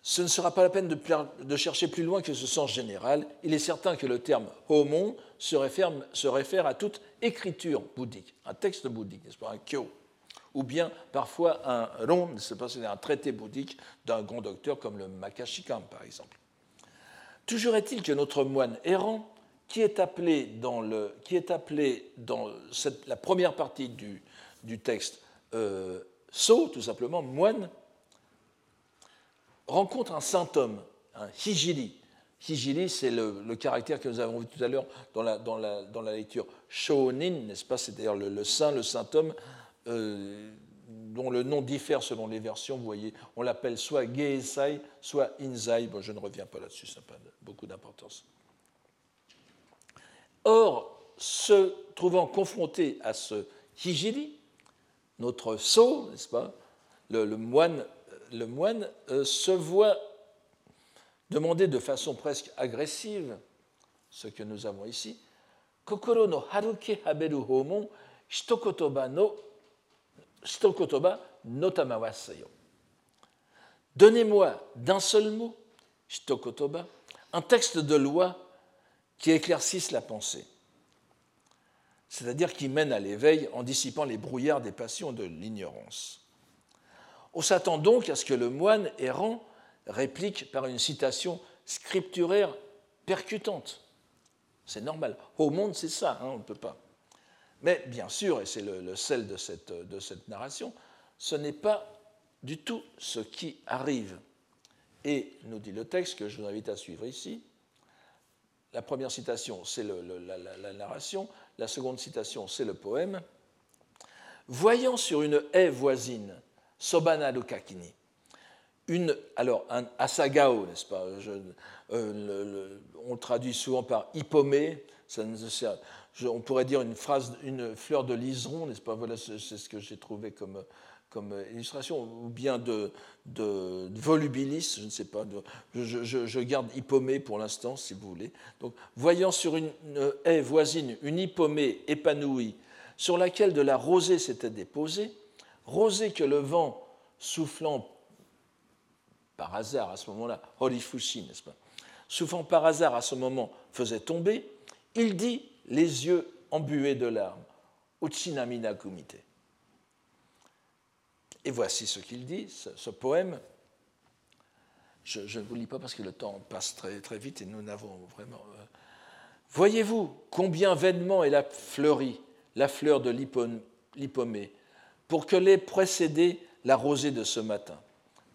ce ne sera pas la peine de, chercher plus loin que ce sens général. Il est certain que le terme homon se réfère, à toute écriture bouddhique, un texte bouddhique, n'est-ce pas, un kyo, ou bien parfois un ron, c'est un traité bouddhique d'un grand docteur comme le Makashikam, par exemple. Toujours est-il que notre moine errant, qui est appelé dans, le, la première partie du, texte euh, so, tout simplement, moine, rencontre un symptôme, un hijiri. Hijiri, c'est le, caractère que nous avons vu tout à l'heure dans la, lecture shonin, n'est-ce pas? C'est-à-dire le, saint, le symptôme, euh, dont le nom diffère selon les versions. Vous voyez, on l'appelle soit Geisai, soit Inzai. Bon, je ne reviens pas là-dessus, ça n'a pas beaucoup d'importance. Or, se trouvant confronté à ce hijiri, notre sceau, n'est-ce pas, le, moine, le moine euh, se voit demander de façon presque agressive ce que nous avons ici, Kokoro no haruke haberu homon shitokotoba no shitokotoba no tamawasayo. Donnez-moi d'un seul mot, shitokotoba, un texte de loi qui éclaircisse la pensée, c'est-à-dire qui mène à l'éveil en dissipant les brouillards des passions de l'ignorance. On s'attend donc à ce que le moine errant réplique par une citation scripturaire percutante. C'est normal. Au monde, c'est ça, hein, on ne peut pas. Mais bien sûr, et c'est le, sel de cette, narration, ce n'est pas du tout ce qui arrive. Et nous dit le texte que je vous invite à suivre ici. La première citation, c'est la, narration. La seconde citation, c'est le poème. Voyant sur une haie voisine, Sobana Lukakini, une, alors un asagao, n'est-ce pas euh, On le traduit souvent par hippomé, ça, on pourrait dire une phrase, une fleur de liseron, n'est-ce pas? Voilà, c'est ce que j'ai trouvé comme, illustration, ou bien de, de, volubilis, je ne sais pas, je, garde hippomée pour l'instant, si vous voulez. Donc, voyant sur une, haie voisine une hippomée épanouie, sur laquelle de la rosée s'était déposée, rosée que le vent soufflant par hasard à ce moment-là, horifushi, n'est-ce pas? Soufflant par hasard à ce moment faisait tomber, il dit, les yeux embués de larmes, Uchinamina Kumite. Et voici ce qu'il dit, ce, poème. Je, ne vous lis pas parce que le temps passe très, très vite et nous n'avons vraiment. Euh, voyez-vous combien vainement elle a fleuri, la fleur de l'hypomée, pour que l'ait précédé la rosée de ce matin.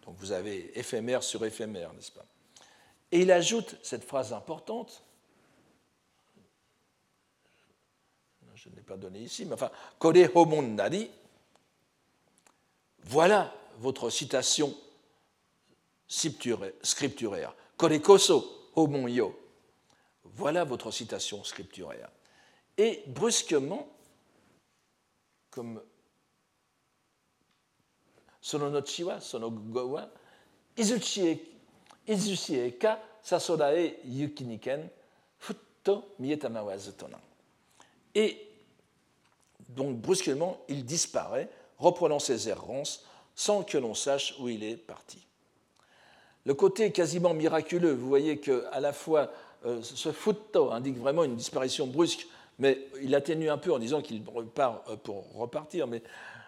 Donc vous avez éphémère sur éphémère, n'est-ce pas? Et il ajoute cette phrase importante. Je ne l'ai pas donné ici, mais enfin, Kore homon nari, voilà votre citation scripturaire. Korekoso homon yo. Voilà votre citation scripturaire. Et brusquement, comme sono nochi wa, sono go wa, izuchi e ka sasorae yukiniken, futto mietama wa zutonan. Et donc brusquement, il disparaît reprenant ses errances sans que l'on sache où il est parti. Le côté quasiment miraculeux, vous voyez qu'à la fois euh, ce futto indique vraiment une disparition brusque, mais il atténue un peu en disant qu'il repart euh, pour repartir. Mais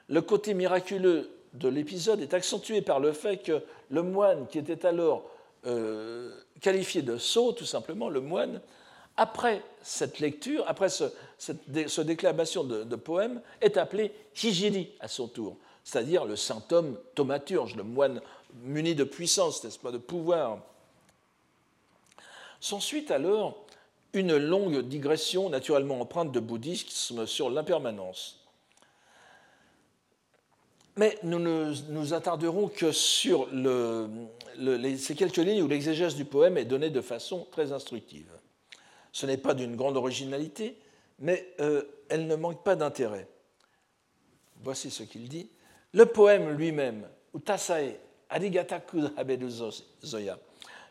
le côté miraculeux de l'épisode est accentué par le fait que le moine, qui était alors euh, qualifié de sot, tout simplement, le moine, après cette lecture, après ce, cette, déclamation de, poème, est appelé Hijiri à son tour, c'est-à-dire le saint homme thaumaturge, le moine muni de puissance, n'est-ce pas, de pouvoir. S'ensuit alors une longue digression naturellement empreinte de bouddhisme sur l'impermanence. Mais nous ne nous attarderons que sur ces quelques lignes où l'exégèse du poème est donnée de façon très instructive. Ce n'est pas d'une grande originalité, mais euh, elle ne manque pas d'intérêt. Voici ce qu'il dit. Le poème lui-même, Utasae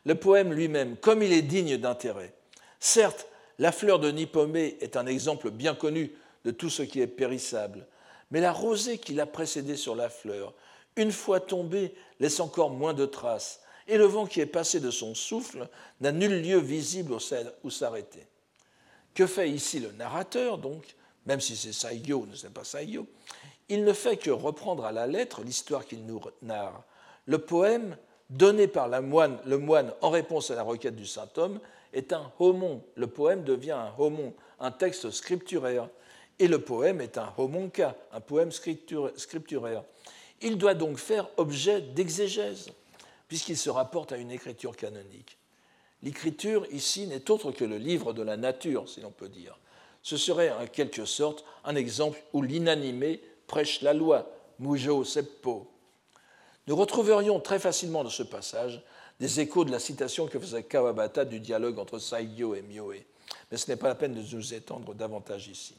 le poème lui-même, comme il est digne d'intérêt. Certes, la fleur de Nippomé est un exemple bien connu de tout ce qui est périssable, mais la rosée qui l'a précédée sur la fleur, une fois tombée, laisse encore moins de traces, et le vent qui est passé de son souffle n'a nul lieu visible où s'arrêter. Que fait ici le narrateur, donc, même si c'est Saigyo, ne c'est pas Saigyo Il ne fait que reprendre à la lettre l'histoire qu'il nous narre. Le poème, donné par la moine, le moine en réponse à la requête du saint homme, est un homon. Le poème devient un homon, un texte scripturaire. Et le poème est un homonka, un poème scripturaire. Il doit donc faire objet d'exégèse puisqu'il se rapporte à une écriture canonique. L'écriture ici n'est autre que le livre de la nature, si l'on peut dire. Ce serait en quelque sorte un exemple où l'inanimé prêche la loi, Mujo Seppo. Nous retrouverions très facilement dans ce passage des échos de la citation que faisait Kawabata du dialogue entre Saigyo et Myoe. Mais ce n'est pas la peine de nous étendre davantage ici.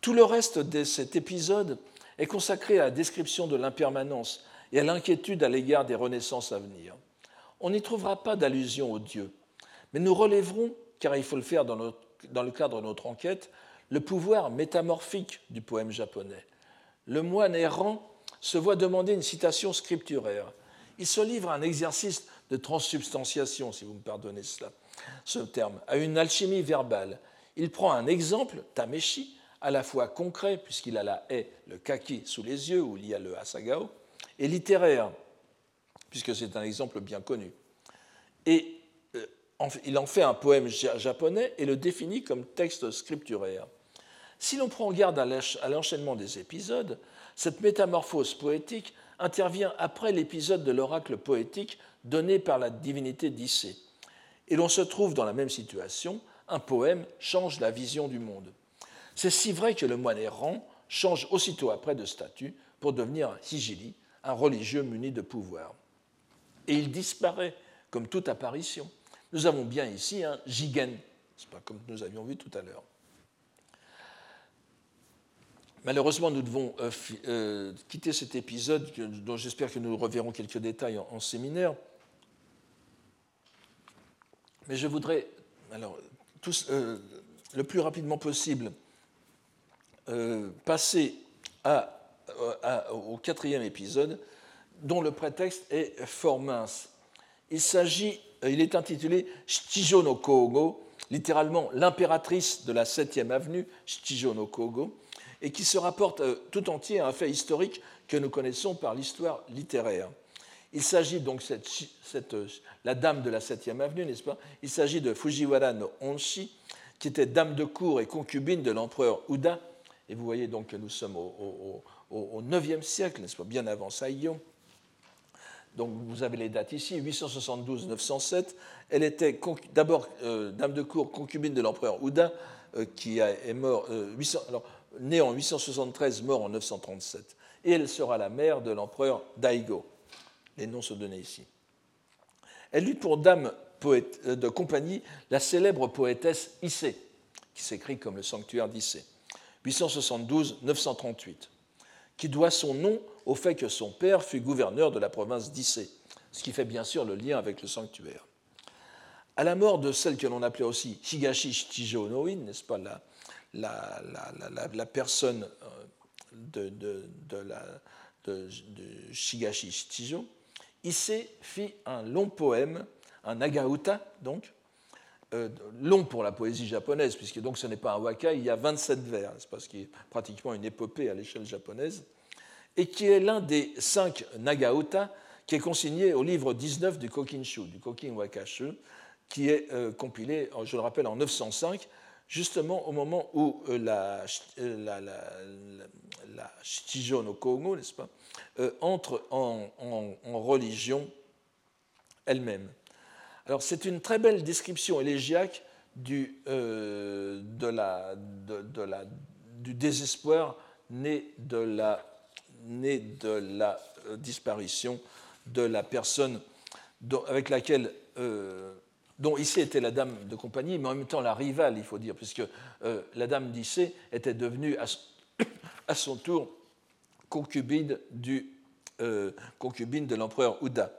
Tout le reste de cet épisode est consacré à la description de l'impermanence et à l'inquiétude à l'égard des renaissances à venir. On n'y trouvera pas d'allusion au Dieu, mais nous relèverons, car il faut le faire dans, le cadre de notre enquête, le pouvoir métamorphique du poème japonais. Le moine errant se voit demander une citation scripturaire. Il se livre à un exercice de transsubstantiation, si vous me pardonnez cela, ce terme, à une alchimie verbale. Il prend un exemple, Tameshi, à la fois concret, puisqu'il a la haie, le kaki sous les yeux, où il y a le asagao, et littéraire, puisque c'est un exemple bien connu. Et euh, il en fait un poème japonais et le définit comme texte scripturaire. Si l'on prend garde à l'enchaînement des épisodes, cette métamorphose poétique intervient après l'épisode de l'oracle poétique donné par la divinité d'Issée. Et l'on se trouve dans la même situation, un poème change la vision du monde. C'est si vrai que le moine errant change aussitôt après de statut pour devenir un hijili, un religieux muni de pouvoir. Et il disparaît comme toute apparition. Nous avons bien ici un jigen, c'est pas comme nous avions vu tout à l'heure. Malheureusement, nous devons euh, euh, quitter cet épisode, dont j'espère que nous reverrons quelques détails en, séminaire. Mais je voudrais, alors, euh, le plus rapidement possible, passer au quatrième épisode, dont le prétexte est fort mince. Il s'agit, il est intitulé Shichijo no Kogo, littéralement l'impératrice de la 7e avenue, Shichijo no Kogo et qui se rapporte euh, tout entier à un fait historique que nous connaissons par l'histoire littéraire. Il s'agit donc de cette, euh, la dame de la 7e avenue, n'est-ce pas? Il s'agit de Fujiwara no Onshi, qui était dame de cour et concubine de l'empereur Uda. Et vous voyez donc que nous sommes au, au, 9e siècle, n'est-ce pas? Bien avant Saiyo. Donc vous avez les dates ici, 872-907. Elle était d'abord euh, dame de cour, concubine de l'empereur Uda, qui est mort. 800, alors, née en 873, mort en 937. Et elle sera la mère de l'empereur Daigo. Les noms sont donnés ici. Elle eut pour dame euh, de compagnie la célèbre poétesse Issei, qui s'écrit comme le sanctuaire d'Issei, 872-938, qui doit son nom au fait que son père fut gouverneur de la province d'Issei, ce qui fait bien sûr le lien avec le sanctuaire. À la mort de celle que l'on appelait aussi Higashi Shichijo no n'est-ce pas, là la, la, personne euh, de, de, de, Shigashi Issei fit un long poème, un nagauta, donc, euh, long pour la poésie japonaise, puisque donc ce n'est pas un waka, il y a 27 vers, c'est parce qu'il est pratiquement une épopée à l'échelle japonaise, et qui est l'un des cinq nagauta qui est consigné au livre 19 du Kokinshu, du Kokin Wakashu, qui est euh, compilé, je le rappelle, en 905, justement au moment où euh, la, la, no Kogo, n'est-ce pas, entre en, religion elle-même. Alors c'est une très belle description élégiaque du, du désespoir né de la, la disparition de la personne avec laquelle dont Issée était la dame de compagnie, mais en même temps la rivale, il faut dire, puisque euh, la dame d'Issée était devenue à, son tour concubine, du, euh, concubine de l'empereur Ouda.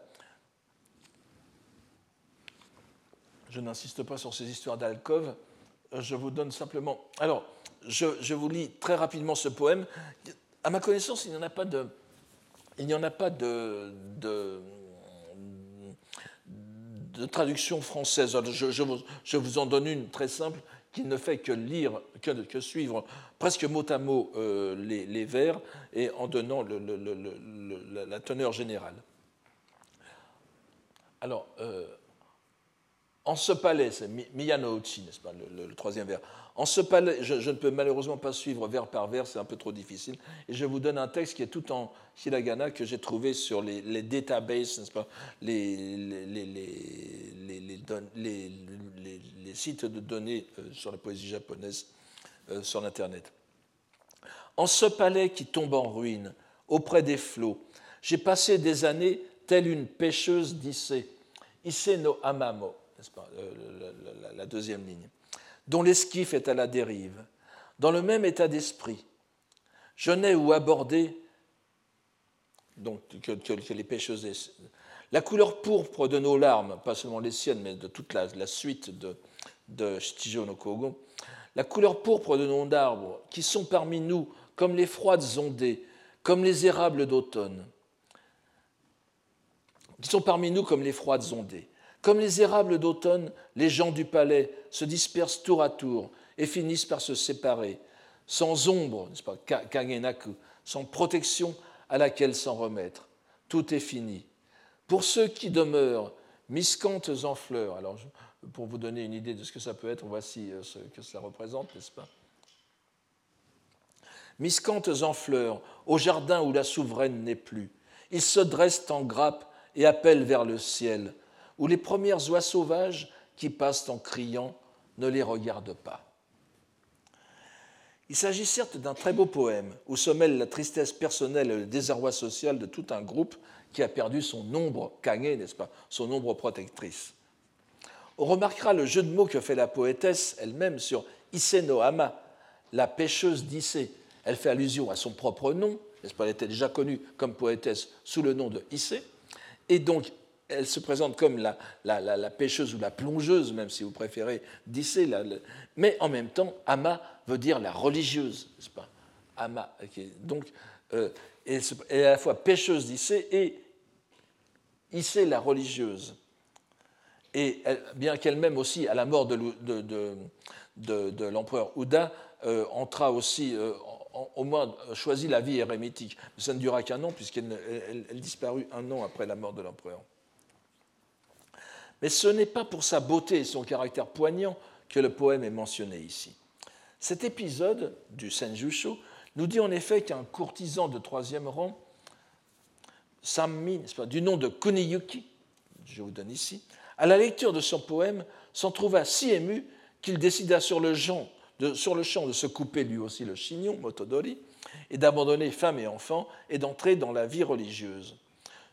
Je n'insiste pas sur ces histoires d'alcôve, je vous donne simplement. Alors, je, vous lis très rapidement ce poème. À ma connaissance, il n'y en a pas de. Il n'y en a pas de de traduction française. Je, vous, en donne une très simple qui ne fait que lire, que, suivre presque mot à mot euh, les, vers et en donnant la teneur générale. Alors, euh, en ce palais, c'est Miyano-uchi, n'est-ce pas, le, troisième vers. En ce palais, je, ne peux malheureusement pas suivre vers par vers, c'est un peu trop difficile. Et je vous donne un texte qui est tout en hiragana que j'ai trouvé sur les, databases, n'est-ce pas, les, sites de données euh, sur la poésie japonaise euh, sur l'Internet. En ce palais qui tombe en ruine, auprès des flots, j'ai passé des années telle une pêcheuse d'Issé, Issé no Amamo pas, la, deuxième ligne, dont l'esquif est à la dérive, dans le même état d'esprit. Je n'ai ou abordé donc, que, les pêcheuses. La couleur pourpre de nos larmes, pas seulement les siennes, mais de toute la, suite de, de no Kogo, la couleur pourpre de nos arbres, qui sont parmi nous comme les froides ondées, comme les érables d'automne, qui sont parmi nous comme les froides ondées. Comme les érables d'automne, les gens du palais se dispersent tour à tour et finissent par se séparer, sans ombre, n'est-ce pas, kagenaku, sans protection à laquelle s'en remettre. Tout est fini. Pour ceux qui demeurent, miscantes en fleurs, alors pour vous donner une idée de ce que ça peut être, voici euh, ce que cela représente, n'est-ce pas Miscantes en fleurs, au jardin où la souveraine n'est plus, ils se dressent en grappe et appellent vers le ciel, où les premières oies sauvages qui passent en criant ne les regardent pas. Il s'agit certes d'un très beau poème où se mêle la tristesse personnelle et le désarroi social de tout un groupe qui a perdu son ombre kagé, n'est-ce pas, son ombre protectrice. On remarquera le jeu de mots que fait la poétesse elle-même sur Ise no Ama, la pêcheuse d'Issé. Elle fait allusion à son propre nom, n'est-ce pas, elle était déjà connue comme poétesse sous le nom de Issé, et donc elle se présente comme la, pêcheuse ou la plongeuse, même si vous préférez, d'Issé, mais en même temps, Ama veut dire la religieuse, n'est-ce pas? Ama. Donc, euh, elle est à la fois pêcheuse d'Issé et Issé la religieuse. Et bien qu'elle-même aussi, à la mort de, de, l'empereur Ouda, euh, entra aussi, euh, au moins choisit la vie érémitique. Mais ça ne dura qu'un an, puisqu'elle elle disparut un an après la mort de l'empereur. Mais ce n'est pas pour sa beauté et son caractère poignant que le poème est mentionné ici. Cet épisode du Senjusho nous dit en effet qu'un courtisan de troisième rang, Sammi, du nom de Kuniyuki, je vous donne ici, à la lecture de son poème, s'en trouva si ému qu'il décida sur le, champ de, sur le champ de se couper lui aussi le chignon, Motodori, et d'abandonner femme et enfants et d'entrer dans la vie religieuse.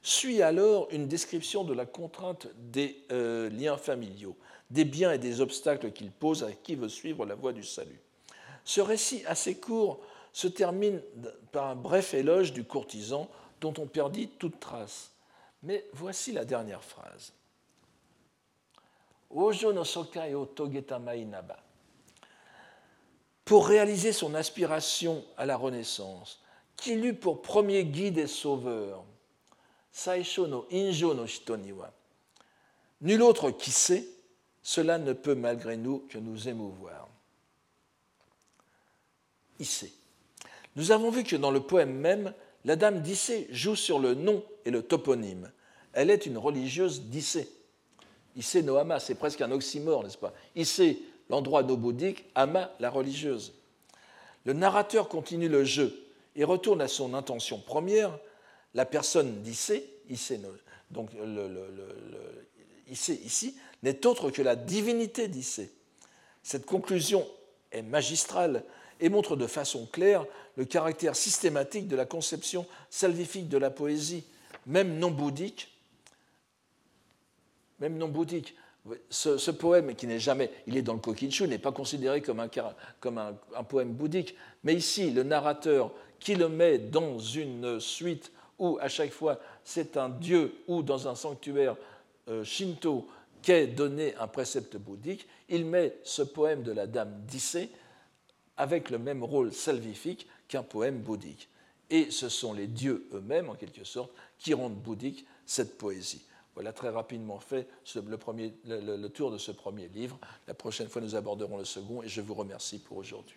Suit alors une description de la contrainte des euh, liens familiaux, des biens et des obstacles qu'il pose à qui veut suivre la voie du salut. Ce récit assez court se termine par un bref éloge du courtisan dont on perdit toute trace. Mais voici la dernière phrase. Ojo no sokai o mainaba. Pour réaliser son aspiration à la renaissance, qu'il eut pour premier guide et sauveur Nul autre qui sait, cela ne peut malgré nous que nous émouvoir. Issé. Nous avons vu que dans le poème même, la dame d'Issé joue sur le nom et le toponyme. Elle est une religieuse d'Issé. Issé no Ama, c'est presque un oxymore, n'est-ce pas? Issé, l'endroit no bouddhique, Ama, la religieuse. Le narrateur continue le jeu et retourne à son intention première, la personne d'Issé, donc le, ici, n'est autre que la divinité d'Issé. Cette conclusion est magistrale et montre de façon claire le caractère systématique de la conception salvifique de la poésie, même non bouddhique. Même. Ce, poème, qui n'est jamais, il est dans le Kokinshu, n'est pas considéré comme un, poème bouddhique, mais ici, le narrateur qui le met dans une suite où à chaque fois c'est un dieu ou dans un sanctuaire euh, shinto qu'est donné un précepte bouddhique, il met ce poème de la dame d'Issé avec le même rôle salvifique qu'un poème bouddhique. Et ce sont les dieux eux-mêmes, en quelque sorte, qui rendent bouddhique cette poésie. Voilà très rapidement fait le, premier, le tour de ce premier livre. La prochaine fois, nous aborderons le second et je vous remercie pour aujourd'hui.